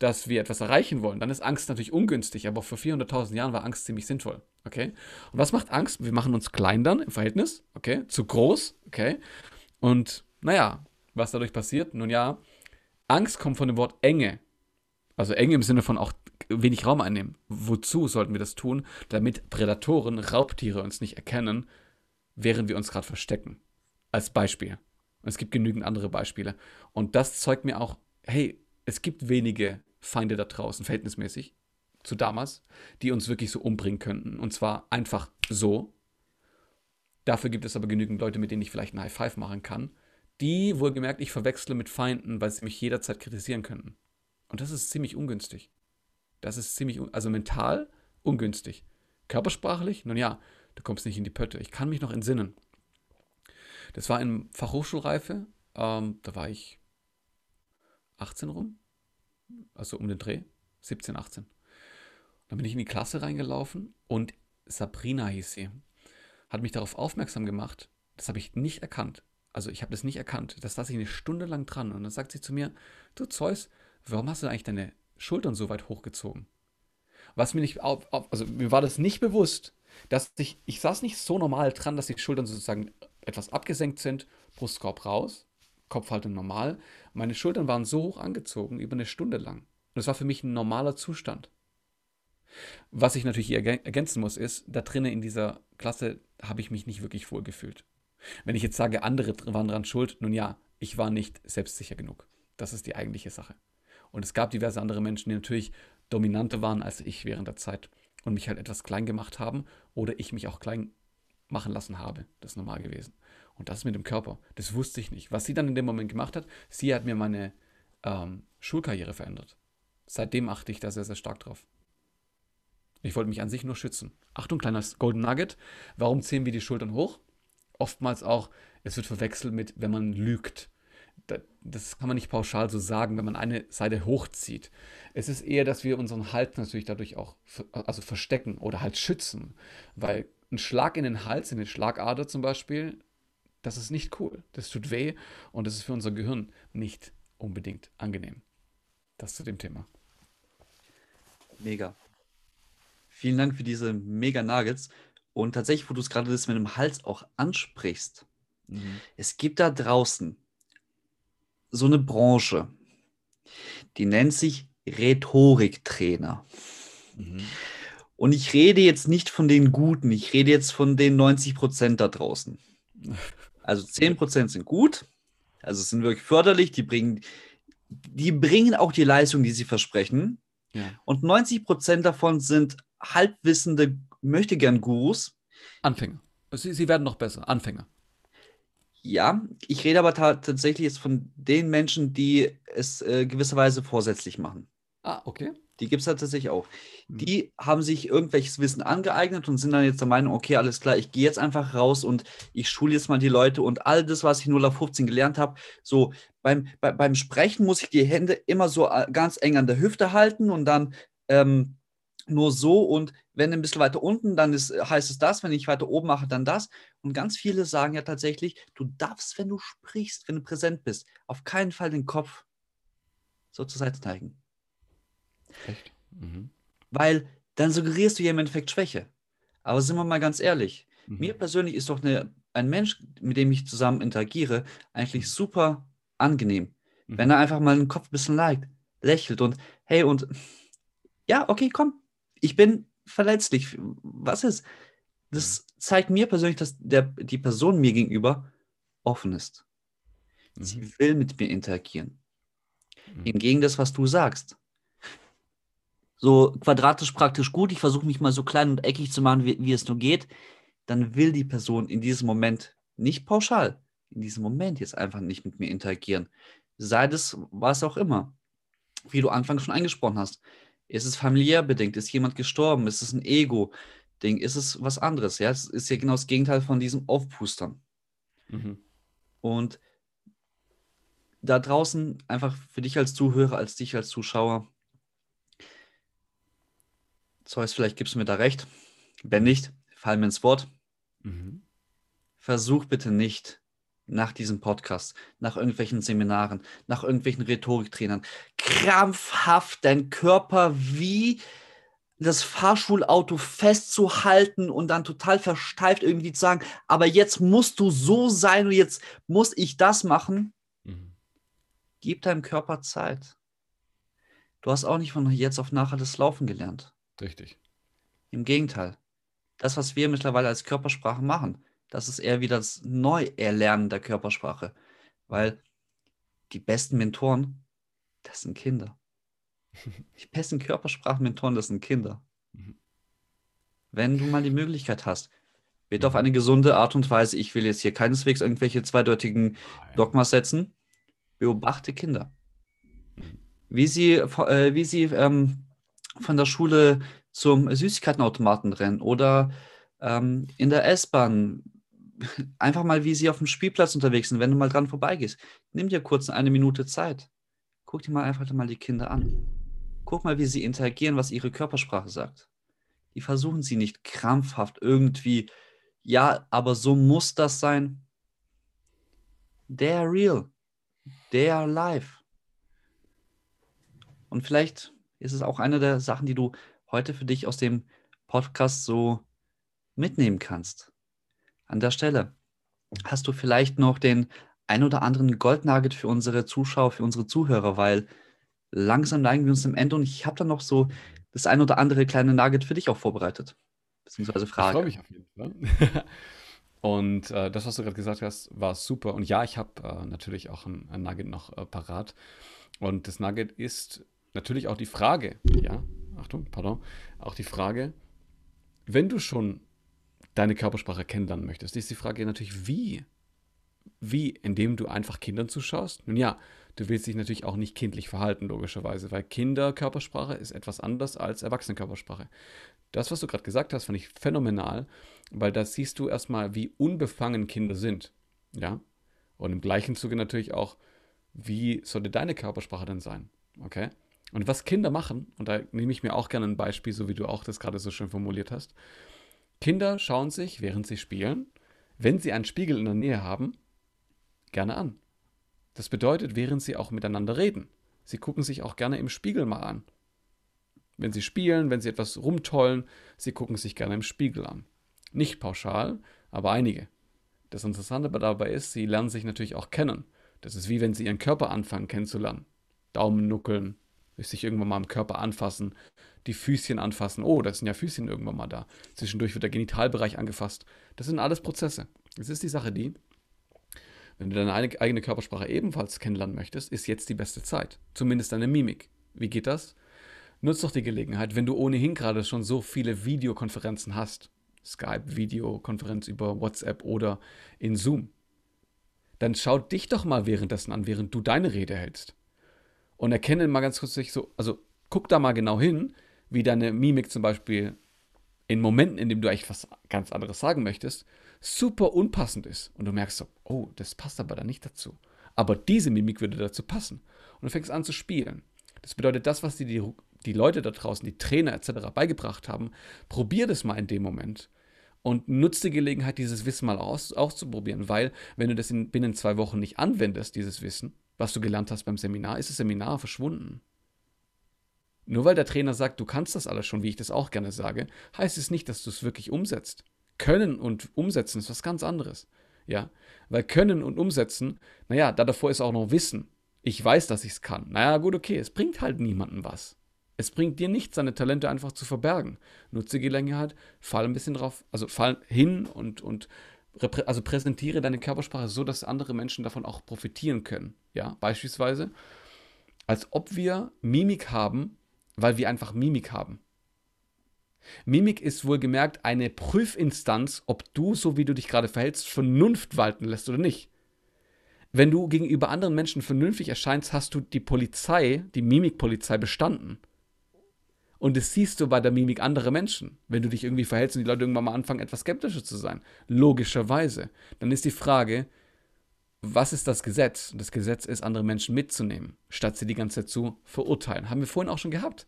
dass wir etwas erreichen wollen, dann ist Angst natürlich ungünstig, aber vor 400.000 Jahren war Angst ziemlich sinnvoll. Okay? Und was macht Angst? Wir machen uns klein dann im Verhältnis, okay? Zu groß, okay? Und naja, was dadurch passiert? Nun ja, Angst kommt von dem Wort Enge. Also Enge im Sinne von auch wenig Raum einnehmen. Wozu sollten wir das tun? Damit Prädatoren, Raubtiere uns nicht erkennen, während wir uns gerade verstecken. Als Beispiel. Und es gibt genügend andere Beispiele. Und das zeugt mir auch, hey, es gibt wenige Feinde da draußen, verhältnismäßig zu damals, die uns wirklich so umbringen könnten. Und zwar einfach so. Dafür gibt es aber genügend Leute, mit denen ich vielleicht ein High Five machen kann, die wohlgemerkt ich verwechsle mit Feinden, weil sie mich jederzeit kritisieren könnten. Und das ist ziemlich ungünstig. Das ist ziemlich, also mental ungünstig. Körpersprachlich, nun ja, du kommst nicht in die Pötte. Ich kann mich noch entsinnen. Das war in Fachhochschulreife, ähm, da war ich 18 rum, also um den Dreh, 17, 18. Dann bin ich in die Klasse reingelaufen und Sabrina hieß sie. Hat mich darauf aufmerksam gemacht. Das habe ich nicht erkannt. Also ich habe das nicht erkannt. Das saß ich eine Stunde lang dran und dann sagt sie zu mir, du Zeus, warum hast du eigentlich deine Schultern so weit hochgezogen? Was mir nicht auf, auf, also mir war das nicht bewusst, Dass ich, ich saß nicht so normal dran, dass die Schultern sozusagen etwas abgesenkt sind, Brustkorb raus, Kopfhaltung normal. Meine Schultern waren so hoch angezogen, über eine Stunde lang. Und das war für mich ein normaler Zustand. Was ich natürlich hier ergänzen muss, ist, da drinnen in dieser Klasse habe ich mich nicht wirklich wohl gefühlt. Wenn ich jetzt sage, andere waren daran schuld, nun ja, ich war nicht selbstsicher genug. Das ist die eigentliche Sache. Und es gab diverse andere Menschen, die natürlich dominanter waren als ich während der Zeit und mich halt etwas klein gemacht haben oder ich mich auch klein machen lassen habe. Das ist normal gewesen. Und das mit dem Körper, das wusste ich nicht. Was sie dann in dem Moment gemacht hat, sie hat mir meine ähm, Schulkarriere verändert. Seitdem achte ich da sehr, sehr stark drauf. Ich wollte mich an sich nur schützen. Achtung, kleines Golden Nugget. Warum ziehen wir die Schultern hoch? Oftmals auch, es wird verwechselt mit, wenn man lügt. Das kann man nicht pauschal so sagen, wenn man eine Seite hochzieht. Es ist eher, dass wir unseren Hals natürlich dadurch auch also verstecken oder halt schützen. Weil ein Schlag in den Hals, in den Schlagader zum Beispiel, das ist nicht cool. Das tut weh und das ist für unser Gehirn nicht unbedingt angenehm. Das zu dem Thema. Mega. Vielen Dank für diese mega Nuggets. Und tatsächlich, wo du es gerade das mit dem Hals auch ansprichst, mhm. es gibt da draußen so eine Branche, die nennt sich Rhetoriktrainer. Mhm. Und ich rede jetzt nicht von den Guten, ich rede jetzt von den 90 Prozent da draußen. Also 10 Prozent sind gut, also sind wirklich förderlich, die bringen, die bringen auch die Leistung, die sie versprechen. Ja. Und 90 Prozent davon sind halbwissende Möchtegern-Gurus. Anfänger. Sie, sie werden noch besser. Anfänger. Ja, ich rede aber tatsächlich jetzt von den Menschen, die es äh, gewisserweise vorsätzlich machen. Ah, okay. Die gibt es da tatsächlich auch. Hm. Die haben sich irgendwelches Wissen angeeignet und sind dann jetzt der Meinung, okay, alles klar, ich gehe jetzt einfach raus und ich schule jetzt mal die Leute und all das, was ich 0 auf 15 gelernt habe, so beim, bei, beim Sprechen muss ich die Hände immer so äh, ganz eng an der Hüfte halten und dann ähm, nur so und wenn ein bisschen weiter unten, dann ist, heißt es das, wenn ich weiter oben mache, dann das. Und ganz viele sagen ja tatsächlich, du darfst, wenn du sprichst, wenn du präsent bist, auf keinen Fall den Kopf so zur Seite neigen. Echt? Mhm. Weil dann suggerierst du ja im Endeffekt Schwäche. Aber sind wir mal ganz ehrlich, mhm. mir persönlich ist doch eine, ein Mensch, mit dem ich zusammen interagiere, eigentlich mhm. super angenehm. Mhm. Wenn er einfach mal den Kopf ein bisschen leicht, lächelt und hey und ja, okay, komm, ich bin verletzlich. Was ist? Das mhm. zeigt mir persönlich, dass der, die Person mir gegenüber offen ist. Mhm. Sie will mit mir interagieren. Mhm. Hingegen das, was du sagst. So quadratisch praktisch gut, ich versuche mich mal so klein und eckig zu machen, wie, wie es nur geht, dann will die Person in diesem Moment nicht pauschal, in diesem Moment jetzt einfach nicht mit mir interagieren. Sei das was auch immer. Wie du anfangs schon angesprochen hast. Ist es familiär bedingt? Ist jemand gestorben? Ist es ein Ego-Ding? Ist es was anderes? Ja, es ist ja genau das Gegenteil von diesem Aufpustern. Mhm. Und da draußen einfach für dich als Zuhörer, als dich als Zuschauer, Zeus, vielleicht gibst du mir da recht. Wenn nicht, fall mir ins Wort. Mhm. Versuch bitte nicht, nach diesem Podcast, nach irgendwelchen Seminaren, nach irgendwelchen Rhetoriktrainern, krampfhaft deinen Körper wie das Fahrschulauto festzuhalten und dann total versteift irgendwie zu sagen, aber jetzt musst du so sein und jetzt muss ich das machen. Mhm. Gib deinem Körper Zeit. Du hast auch nicht von jetzt auf nachher das Laufen gelernt. Richtig. Im Gegenteil. Das, was wir mittlerweile als Körpersprache machen, das ist eher wieder das Neuerlernen der Körpersprache. Weil die besten Mentoren, das sind Kinder. Die besten Körpersprachenmentoren, das sind Kinder. Mhm. Wenn du mal die Möglichkeit hast, bitte auf eine gesunde Art und Weise, ich will jetzt hier keineswegs irgendwelche zweideutigen Dogmas setzen, beobachte Kinder. Mhm. Wie sie, äh, wie sie ähm, von der Schule zum Süßigkeitenautomaten rennen oder ähm, in der S-Bahn einfach mal, wie sie auf dem Spielplatz unterwegs sind, wenn du mal dran vorbeigehst. Nimm dir kurz eine Minute Zeit. Guck dir mal einfach mal die Kinder an. Guck mal, wie sie interagieren, was ihre Körpersprache sagt. Die versuchen sie nicht krampfhaft irgendwie, ja, aber so muss das sein. They are real. They are live. Und vielleicht ist es auch eine der Sachen, die du heute für dich aus dem Podcast so mitnehmen kannst. An der Stelle hast du vielleicht noch den ein oder anderen Goldnugget für unsere Zuschauer, für unsere Zuhörer, weil langsam neigen wir uns am Ende und ich habe da noch so das ein oder andere kleine Nugget für dich auch vorbereitet. Beziehungsweise Frage. Ich freue mich auf jeden Fall. und äh, das, was du gerade gesagt hast, war super. Und ja, ich habe äh, natürlich auch ein, ein Nugget noch äh, parat. Und das Nugget ist natürlich auch die Frage, ja, Achtung, pardon, auch die Frage, wenn du schon deine Körpersprache kennenlernen möchtest, ist die Frage natürlich, wie? Wie? Indem du einfach Kindern zuschaust? Nun ja, du willst dich natürlich auch nicht kindlich verhalten, logischerweise, weil Kinderkörpersprache ist etwas anders als Erwachsenenkörpersprache. Das, was du gerade gesagt hast, fand ich phänomenal, weil da siehst du erstmal, wie unbefangen Kinder sind. Ja? Und im gleichen Zuge natürlich auch, wie sollte deine Körpersprache denn sein? Okay? Und was Kinder machen, und da nehme ich mir auch gerne ein Beispiel, so wie du auch das gerade so schön formuliert hast. Kinder schauen sich, während sie spielen, wenn sie einen Spiegel in der Nähe haben, gerne an. Das bedeutet, während sie auch miteinander reden. Sie gucken sich auch gerne im Spiegel mal an. Wenn sie spielen, wenn sie etwas rumtollen, sie gucken sich gerne im Spiegel an. Nicht pauschal, aber einige. Das Interessante dabei ist, sie lernen sich natürlich auch kennen. Das ist wie wenn sie ihren Körper anfangen kennenzulernen. Daumen nuckeln, sich irgendwann mal am Körper anfassen, die Füßchen anfassen. Oh, da sind ja Füßchen irgendwann mal da. Zwischendurch wird der Genitalbereich angefasst. Das sind alles Prozesse. Es ist die Sache die, wenn du deine eigene Körpersprache ebenfalls kennenlernen möchtest, ist jetzt die beste Zeit. Zumindest deine Mimik. Wie geht das? Nutz doch die Gelegenheit, wenn du ohnehin gerade schon so viele Videokonferenzen hast. Skype, Videokonferenz über WhatsApp oder in Zoom. Dann schau dich doch mal währenddessen an, während du deine Rede hältst und erkenne mal ganz kurz so, also guck da mal genau hin, wie deine Mimik zum Beispiel in Momenten, in denen du eigentlich was ganz anderes sagen möchtest, super unpassend ist. Und du merkst so, oh, das passt aber da nicht dazu. Aber diese Mimik würde dazu passen. Und du fängst an zu spielen. Das bedeutet, das, was dir die, die Leute da draußen, die Trainer etc. beigebracht haben, probier das mal in dem Moment und nutze die Gelegenheit, dieses Wissen mal aus, auszuprobieren, weil wenn du das in, binnen zwei Wochen nicht anwendest, dieses Wissen, was du gelernt hast beim Seminar, ist das Seminar verschwunden. Nur weil der Trainer sagt, du kannst das alles schon, wie ich das auch gerne sage, heißt es nicht, dass du es wirklich umsetzt. Können und umsetzen ist was ganz anderes. Ja, weil können und umsetzen, naja, da davor ist auch noch Wissen. Ich weiß, dass ich es kann. Naja, gut, okay, es bringt halt niemandem was. Es bringt dir nichts, seine Talente einfach zu verbergen. Nutze die Gelegenheit, fall ein bisschen drauf, also fall hin und, und also präsentiere deine Körpersprache so, dass andere Menschen davon auch profitieren können. Ja, beispielsweise, als ob wir Mimik haben, weil wir einfach Mimik haben. Mimik ist wohlgemerkt eine Prüfinstanz, ob du, so wie du dich gerade verhältst, Vernunft walten lässt oder nicht. Wenn du gegenüber anderen Menschen vernünftig erscheinst, hast du die Polizei, die Mimikpolizei bestanden. Und das siehst du bei der Mimik anderer Menschen. Wenn du dich irgendwie verhältst und die Leute irgendwann mal anfangen, etwas skeptischer zu sein. Logischerweise. Dann ist die Frage, was ist das Gesetz? Das Gesetz ist, andere Menschen mitzunehmen, statt sie die ganze Zeit zu verurteilen. Haben wir vorhin auch schon gehabt.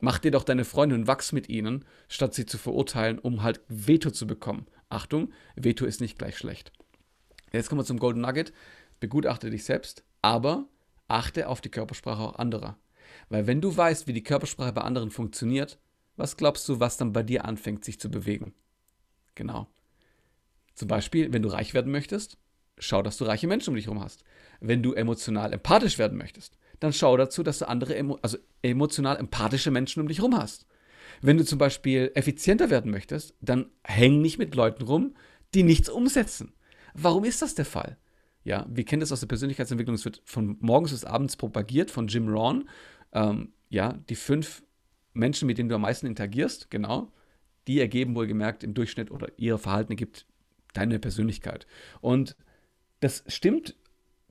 Mach dir doch deine Freunde und wachs mit ihnen, statt sie zu verurteilen, um halt Veto zu bekommen. Achtung, Veto ist nicht gleich schlecht. Jetzt kommen wir zum Golden Nugget. Begutachte dich selbst, aber achte auf die Körpersprache auch anderer. Weil wenn du weißt, wie die Körpersprache bei anderen funktioniert, was glaubst du, was dann bei dir anfängt, sich zu bewegen? Genau. Zum Beispiel, wenn du reich werden möchtest, schau, dass du reiche Menschen um dich herum hast. Wenn du emotional empathisch werden möchtest, dann schau dazu, dass du andere, also emotional empathische Menschen um dich herum hast. Wenn du zum Beispiel effizienter werden möchtest, dann häng nicht mit Leuten rum, die nichts umsetzen. Warum ist das der Fall? Ja, wir kennen das aus der Persönlichkeitsentwicklung, es wird von morgens bis abends propagiert von Jim Rohn ähm, ja, die fünf Menschen, mit denen du am meisten interagierst, genau, die ergeben wohlgemerkt im Durchschnitt oder ihr Verhalten ergibt deine Persönlichkeit. Und das stimmt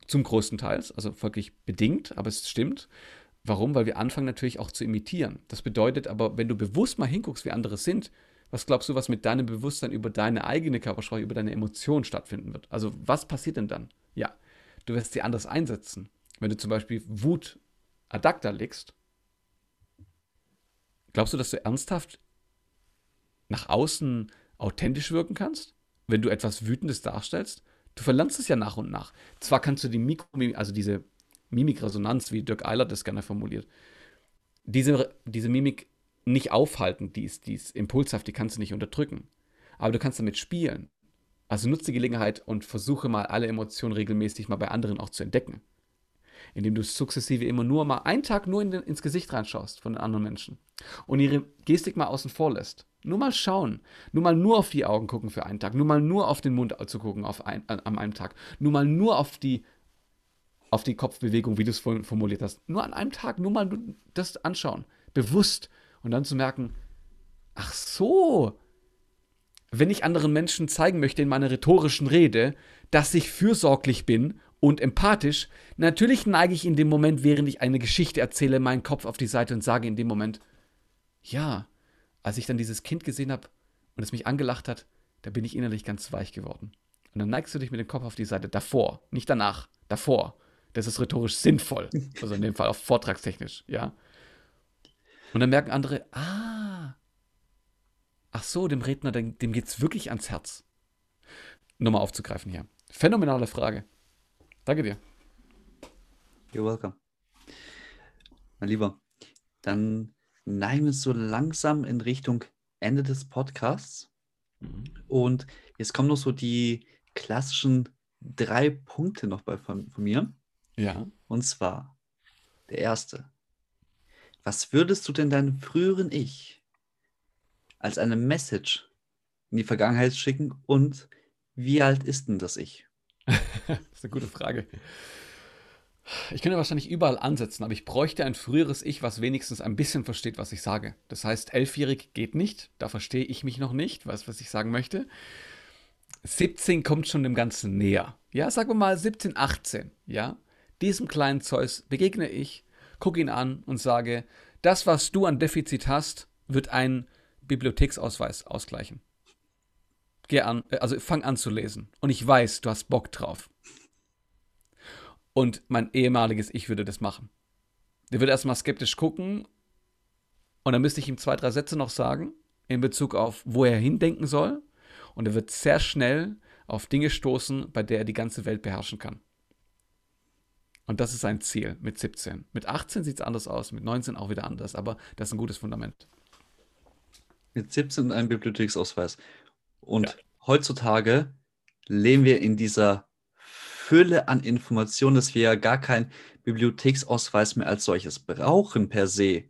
zum größten Teil, also wirklich bedingt, aber es stimmt. Warum? Weil wir anfangen natürlich auch zu imitieren. Das bedeutet aber, wenn du bewusst mal hinguckst, wie andere sind, was glaubst du, was mit deinem Bewusstsein über deine eigene Körpersprache, über deine Emotionen stattfinden wird? Also was passiert denn dann? Ja, du wirst sie anders einsetzen. Wenn du zum Beispiel Wut ad acta legst, glaubst du, dass du ernsthaft nach außen authentisch wirken kannst, wenn du etwas Wütendes darstellst? Du verlernst es ja nach und nach. Zwar kannst du die Mikro, also diese Mimikresonanz, wie Dirk Eilert das gerne formuliert, diese, diese Mimik nicht aufhalten, die ist, die ist impulshaft, die kannst du nicht unterdrücken. aber du kannst damit spielen. Also nutze die Gelegenheit und versuche mal alle Emotionen regelmäßig mal bei anderen auch zu entdecken. Indem du sukzessive immer nur mal einen Tag nur in den, ins Gesicht reinschaust von den anderen Menschen und ihre Gestik mal außen vor lässt. Nur mal schauen. Nur mal nur auf die Augen gucken für einen Tag. Nur mal nur auf den Mund zu gucken auf ein, an, an einem Tag. Nur mal nur auf die, auf die Kopfbewegung, wie du es vorhin formuliert hast. Nur an einem Tag, nur mal das anschauen. Bewusst. Und dann zu merken, ach so, wenn ich anderen Menschen zeigen möchte in meiner rhetorischen Rede, dass ich fürsorglich bin und empathisch, natürlich neige ich in dem Moment, während ich eine Geschichte erzähle, meinen Kopf auf die Seite und sage in dem Moment, ja, als ich dann dieses Kind gesehen habe und es mich angelacht hat, da bin ich innerlich ganz weich geworden. Und dann neigst du dich mit dem Kopf auf die Seite davor, nicht danach, davor. Das ist rhetorisch sinnvoll. Also in dem Fall auch vortragstechnisch, ja. Und dann merken andere, ah, ach so, dem Redner, dem, dem geht es wirklich ans Herz. Nochmal aufzugreifen hier. Phänomenale Frage. Danke dir. You're welcome. Mein Lieber, dann neigen wir so langsam in Richtung Ende des Podcasts. Mhm. Und jetzt kommen noch so die klassischen drei Punkte noch bei, von, von mir. Ja. Und zwar der erste. Was würdest du denn deinem früheren Ich als eine Message in die Vergangenheit schicken und wie alt ist denn das Ich? das ist eine gute Frage. Ich könnte wahrscheinlich überall ansetzen, aber ich bräuchte ein früheres Ich, was wenigstens ein bisschen versteht, was ich sage. Das heißt, elfjährig geht nicht, da verstehe ich mich noch nicht, was, was ich sagen möchte. 17 kommt schon dem Ganzen näher. Ja, sagen wir mal 17, 18. Ja, diesem kleinen Zeus begegne ich, gucke ihn an und sage, das, was du an Defizit hast, wird ein Bibliotheksausweis ausgleichen. Geh an, äh, also fang an zu lesen. Und ich weiß, du hast Bock drauf. Und mein ehemaliges Ich würde das machen. Der würde erstmal skeptisch gucken und dann müsste ich ihm zwei, drei Sätze noch sagen in Bezug auf, wo er hindenken soll. Und er wird sehr schnell auf Dinge stoßen, bei der er die ganze Welt beherrschen kann. Und das ist sein Ziel mit 17. Mit 18 sieht es anders aus, mit 19 auch wieder anders, aber das ist ein gutes Fundament. Mit 17 ein Bibliotheksausweis. Und ja. heutzutage leben wir in dieser Fülle an Informationen, dass wir ja gar keinen Bibliotheksausweis mehr als solches brauchen per se.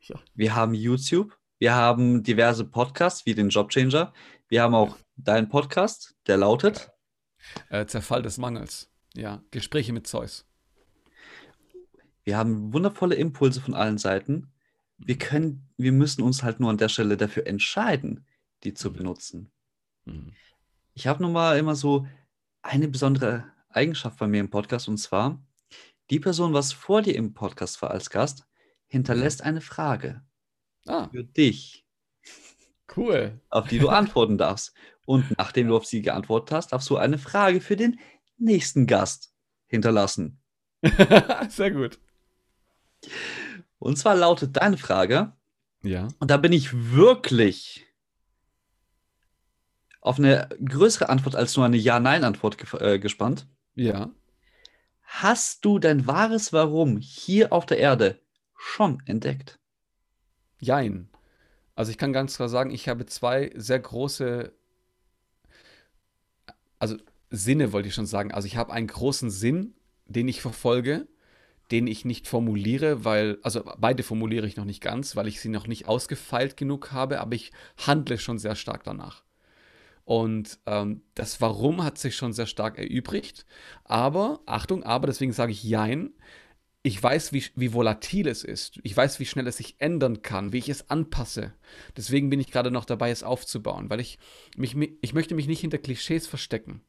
Ja. Wir haben YouTube, wir haben diverse Podcasts wie den Jobchanger, wir haben auch deinen Podcast, der lautet äh, Zerfall des Mangels. Ja, Gespräche mit Zeus. Wir haben wundervolle Impulse von allen Seiten. Wir können, wir müssen uns halt nur an der Stelle dafür entscheiden, die zu mhm. benutzen. Mhm. Ich habe nun mal immer so eine besondere Eigenschaft bei mir im Podcast und zwar, die Person, was vor dir im Podcast war als Gast, hinterlässt eine Frage ah. für dich. Cool. Auf die du antworten darfst. Und nachdem du auf sie geantwortet hast, darfst du eine Frage für den nächsten Gast hinterlassen. Sehr gut. Und zwar lautet deine Frage. Ja. Und da bin ich wirklich auf eine größere Antwort als nur eine Ja-Nein-Antwort ge äh, gespannt. Ja. Hast du dein wahres Warum hier auf der Erde schon entdeckt? Jein. Also ich kann ganz klar sagen, ich habe zwei sehr große, also Sinne wollte ich schon sagen. Also ich habe einen großen Sinn, den ich verfolge, den ich nicht formuliere, weil, also beide formuliere ich noch nicht ganz, weil ich sie noch nicht ausgefeilt genug habe, aber ich handle schon sehr stark danach. Und ähm, das Warum hat sich schon sehr stark erübrigt. Aber, Achtung, aber deswegen sage ich Jein. Ich weiß, wie, wie volatil es ist. Ich weiß, wie schnell es sich ändern kann, wie ich es anpasse. Deswegen bin ich gerade noch dabei, es aufzubauen, weil ich, mich, ich möchte mich nicht hinter Klischees verstecken.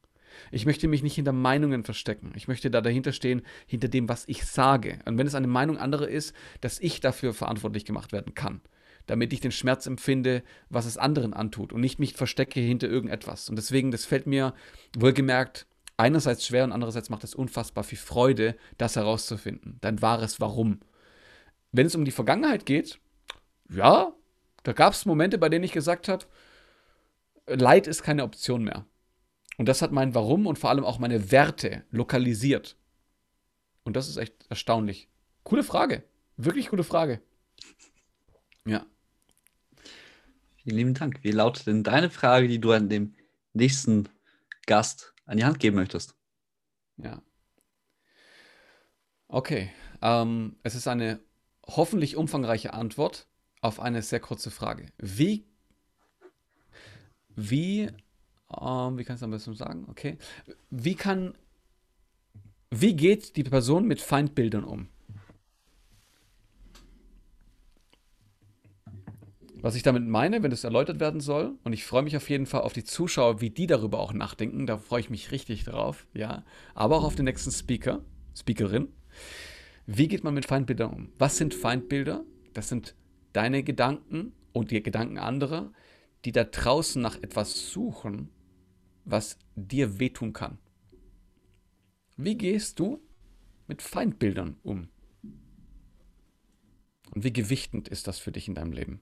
Ich möchte mich nicht hinter Meinungen verstecken. Ich möchte da dahinter stehen, hinter dem, was ich sage. Und wenn es eine Meinung anderer ist, dass ich dafür verantwortlich gemacht werden kann damit ich den Schmerz empfinde, was es anderen antut und nicht mich verstecke hinter irgendetwas. Und deswegen, das fällt mir wohlgemerkt einerseits schwer und andererseits macht es unfassbar viel Freude, das herauszufinden, dein wahres Warum. Wenn es um die Vergangenheit geht, ja, da gab es Momente, bei denen ich gesagt habe, Leid ist keine Option mehr. Und das hat mein Warum und vor allem auch meine Werte lokalisiert. Und das ist echt erstaunlich. Coole Frage. Wirklich coole Frage. Ja. Vielen lieben Dank. Wie lautet denn deine Frage, die du an dem nächsten Gast an die Hand geben möchtest? Ja. Okay. Ähm, es ist eine hoffentlich umfangreiche Antwort auf eine sehr kurze Frage. Wie, wie, ähm, wie kannst du am besten sagen? Okay. Wie kann, wie geht die Person mit Feindbildern um? Was ich damit meine, wenn es erläutert werden soll, und ich freue mich auf jeden Fall auf die Zuschauer, wie die darüber auch nachdenken, da freue ich mich richtig drauf, ja, aber auch auf den nächsten Speaker, Speakerin. Wie geht man mit Feindbildern um? Was sind Feindbilder? Das sind deine Gedanken und die Gedanken anderer, die da draußen nach etwas suchen, was dir wehtun kann. Wie gehst du mit Feindbildern um? Und wie gewichtend ist das für dich in deinem Leben?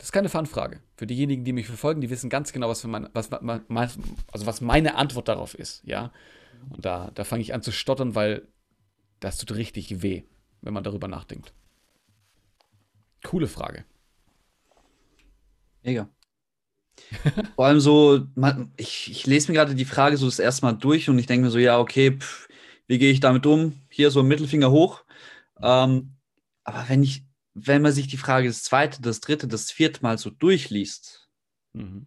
Das ist keine Fangfrage. Für diejenigen, die mich verfolgen, die wissen ganz genau, was, mein, was, also was meine Antwort darauf ist. Ja? Und da, da fange ich an zu stottern, weil das tut richtig weh, wenn man darüber nachdenkt. Coole Frage. Mega. Vor allem so, man, ich, ich lese mir gerade die Frage so das erste Mal durch und ich denke mir so, ja, okay, pff, wie gehe ich damit um? Hier so Mittelfinger hoch. Ähm, aber wenn ich wenn man sich die Frage das zweite, das dritte, das vierte Mal so durchliest, mhm.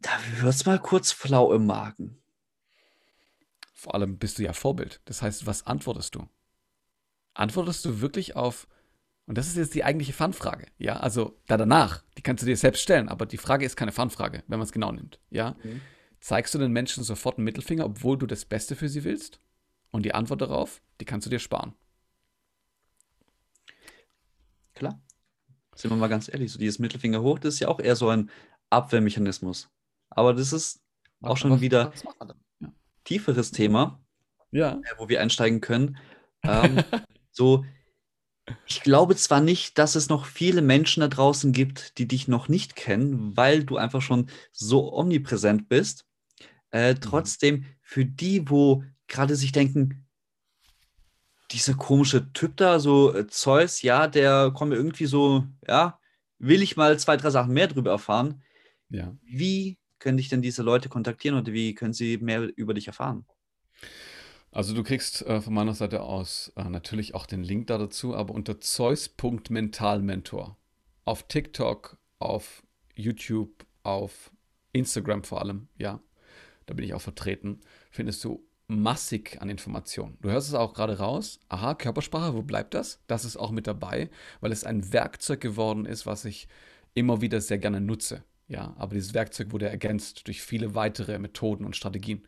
da wird es mal kurz flau im Magen. Vor allem bist du ja Vorbild. Das heißt, was antwortest du? Antwortest du wirklich auf, und das ist jetzt die eigentliche Fun-Frage, ja, also da danach, die kannst du dir selbst stellen, aber die Frage ist keine Fun-Frage, wenn man es genau nimmt, ja. Mhm. Zeigst du den Menschen sofort einen Mittelfinger, obwohl du das Beste für sie willst? Und die Antwort darauf, die kannst du dir sparen. Klar. Sind wir mal ganz ehrlich, so dieses Mittelfinger hoch, das ist ja auch eher so ein Abwehrmechanismus. Aber das ist was, auch schon was, wieder was ja. tieferes Thema, ja. Äh, wo wir einsteigen können. Ähm, so, ich glaube zwar nicht, dass es noch viele Menschen da draußen gibt, die dich noch nicht kennen, weil du einfach schon so omnipräsent bist. Äh, mhm. trotzdem, für die, wo gerade sich denken, dieser komische Typ da, so äh, Zeus, ja, der kommt mir irgendwie so, ja, will ich mal zwei, drei Sachen mehr drüber erfahren. Ja. Wie können dich denn diese Leute kontaktieren oder wie können sie mehr über dich erfahren? Also du kriegst äh, von meiner Seite aus äh, natürlich auch den Link da dazu, aber unter zeus.mentalmentor auf TikTok, auf YouTube, auf Instagram vor allem, ja, da bin ich auch vertreten, findest du massig an Informationen. Du hörst es auch gerade raus. Aha, Körpersprache, wo bleibt das? Das ist auch mit dabei, weil es ein Werkzeug geworden ist, was ich immer wieder sehr gerne nutze. Ja, aber dieses Werkzeug wurde ergänzt durch viele weitere Methoden und Strategien.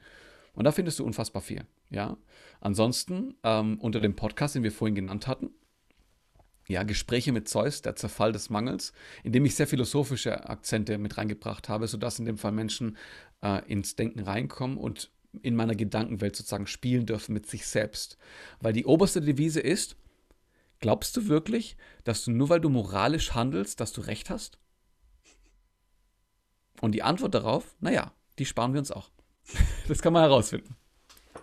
Und da findest du unfassbar viel. Ja, ansonsten ähm, unter dem Podcast, den wir vorhin genannt hatten, ja, Gespräche mit Zeus, der Zerfall des Mangels, in dem ich sehr philosophische Akzente mit reingebracht habe, sodass in dem Fall Menschen äh, ins Denken reinkommen und in meiner Gedankenwelt sozusagen spielen dürfen mit sich selbst. Weil die oberste Devise ist, glaubst du wirklich, dass du nur weil du moralisch handelst, dass du recht hast? Und die Antwort darauf, naja, die sparen wir uns auch. Das kann man herausfinden.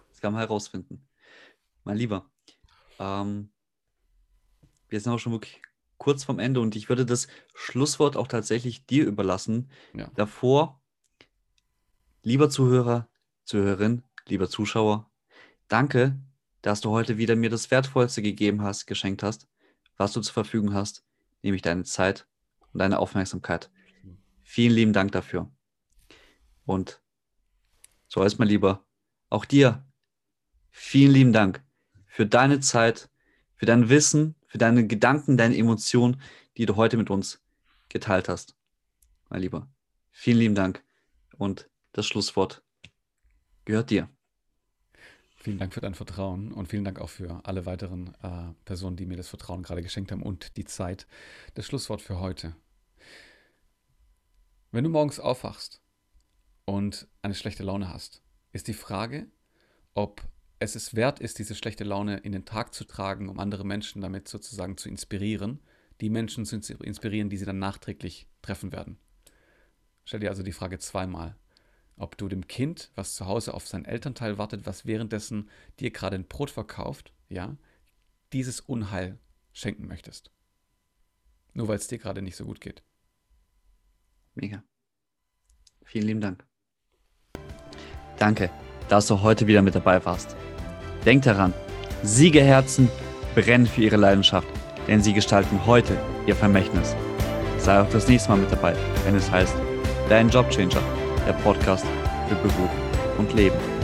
Das kann man herausfinden. Mein Lieber, ähm, wir sind auch schon wirklich kurz vorm Ende und ich würde das Schlusswort auch tatsächlich dir überlassen. Ja. Davor, lieber Zuhörer, Zuhörerin, lieber Zuschauer, danke, dass du heute wieder mir das Wertvollste gegeben hast, geschenkt hast, was du zur Verfügung hast, nämlich deine Zeit und deine Aufmerksamkeit. Vielen lieben Dank dafür. Und so ist mein Lieber, auch dir vielen lieben Dank für deine Zeit, für dein Wissen, für deine Gedanken, deine Emotionen, die du heute mit uns geteilt hast. Mein Lieber, vielen lieben Dank. Und das Schlusswort gehört dir. Vielen Dank für dein Vertrauen und vielen Dank auch für alle weiteren äh, Personen, die mir das Vertrauen gerade geschenkt haben und die Zeit. Das Schlusswort für heute. Wenn du morgens aufwachst und eine schlechte Laune hast, ist die Frage, ob es es wert ist, diese schlechte Laune in den Tag zu tragen, um andere Menschen damit sozusagen zu inspirieren, die Menschen zu inspirieren, die sie dann nachträglich treffen werden. Stell dir also die Frage zweimal ob du dem Kind, was zu Hause auf sein Elternteil wartet, was währenddessen dir gerade ein Brot verkauft, ja, dieses Unheil schenken möchtest. Nur weil es dir gerade nicht so gut geht. Mega. Vielen lieben Dank. Danke, dass du heute wieder mit dabei warst. Denk daran, Siegerherzen brennen für ihre Leidenschaft, denn sie gestalten heute ihr Vermächtnis. Sei auch das nächste Mal mit dabei, wenn es heißt Dein Jobchanger, der Podcast für Beruf und Leben.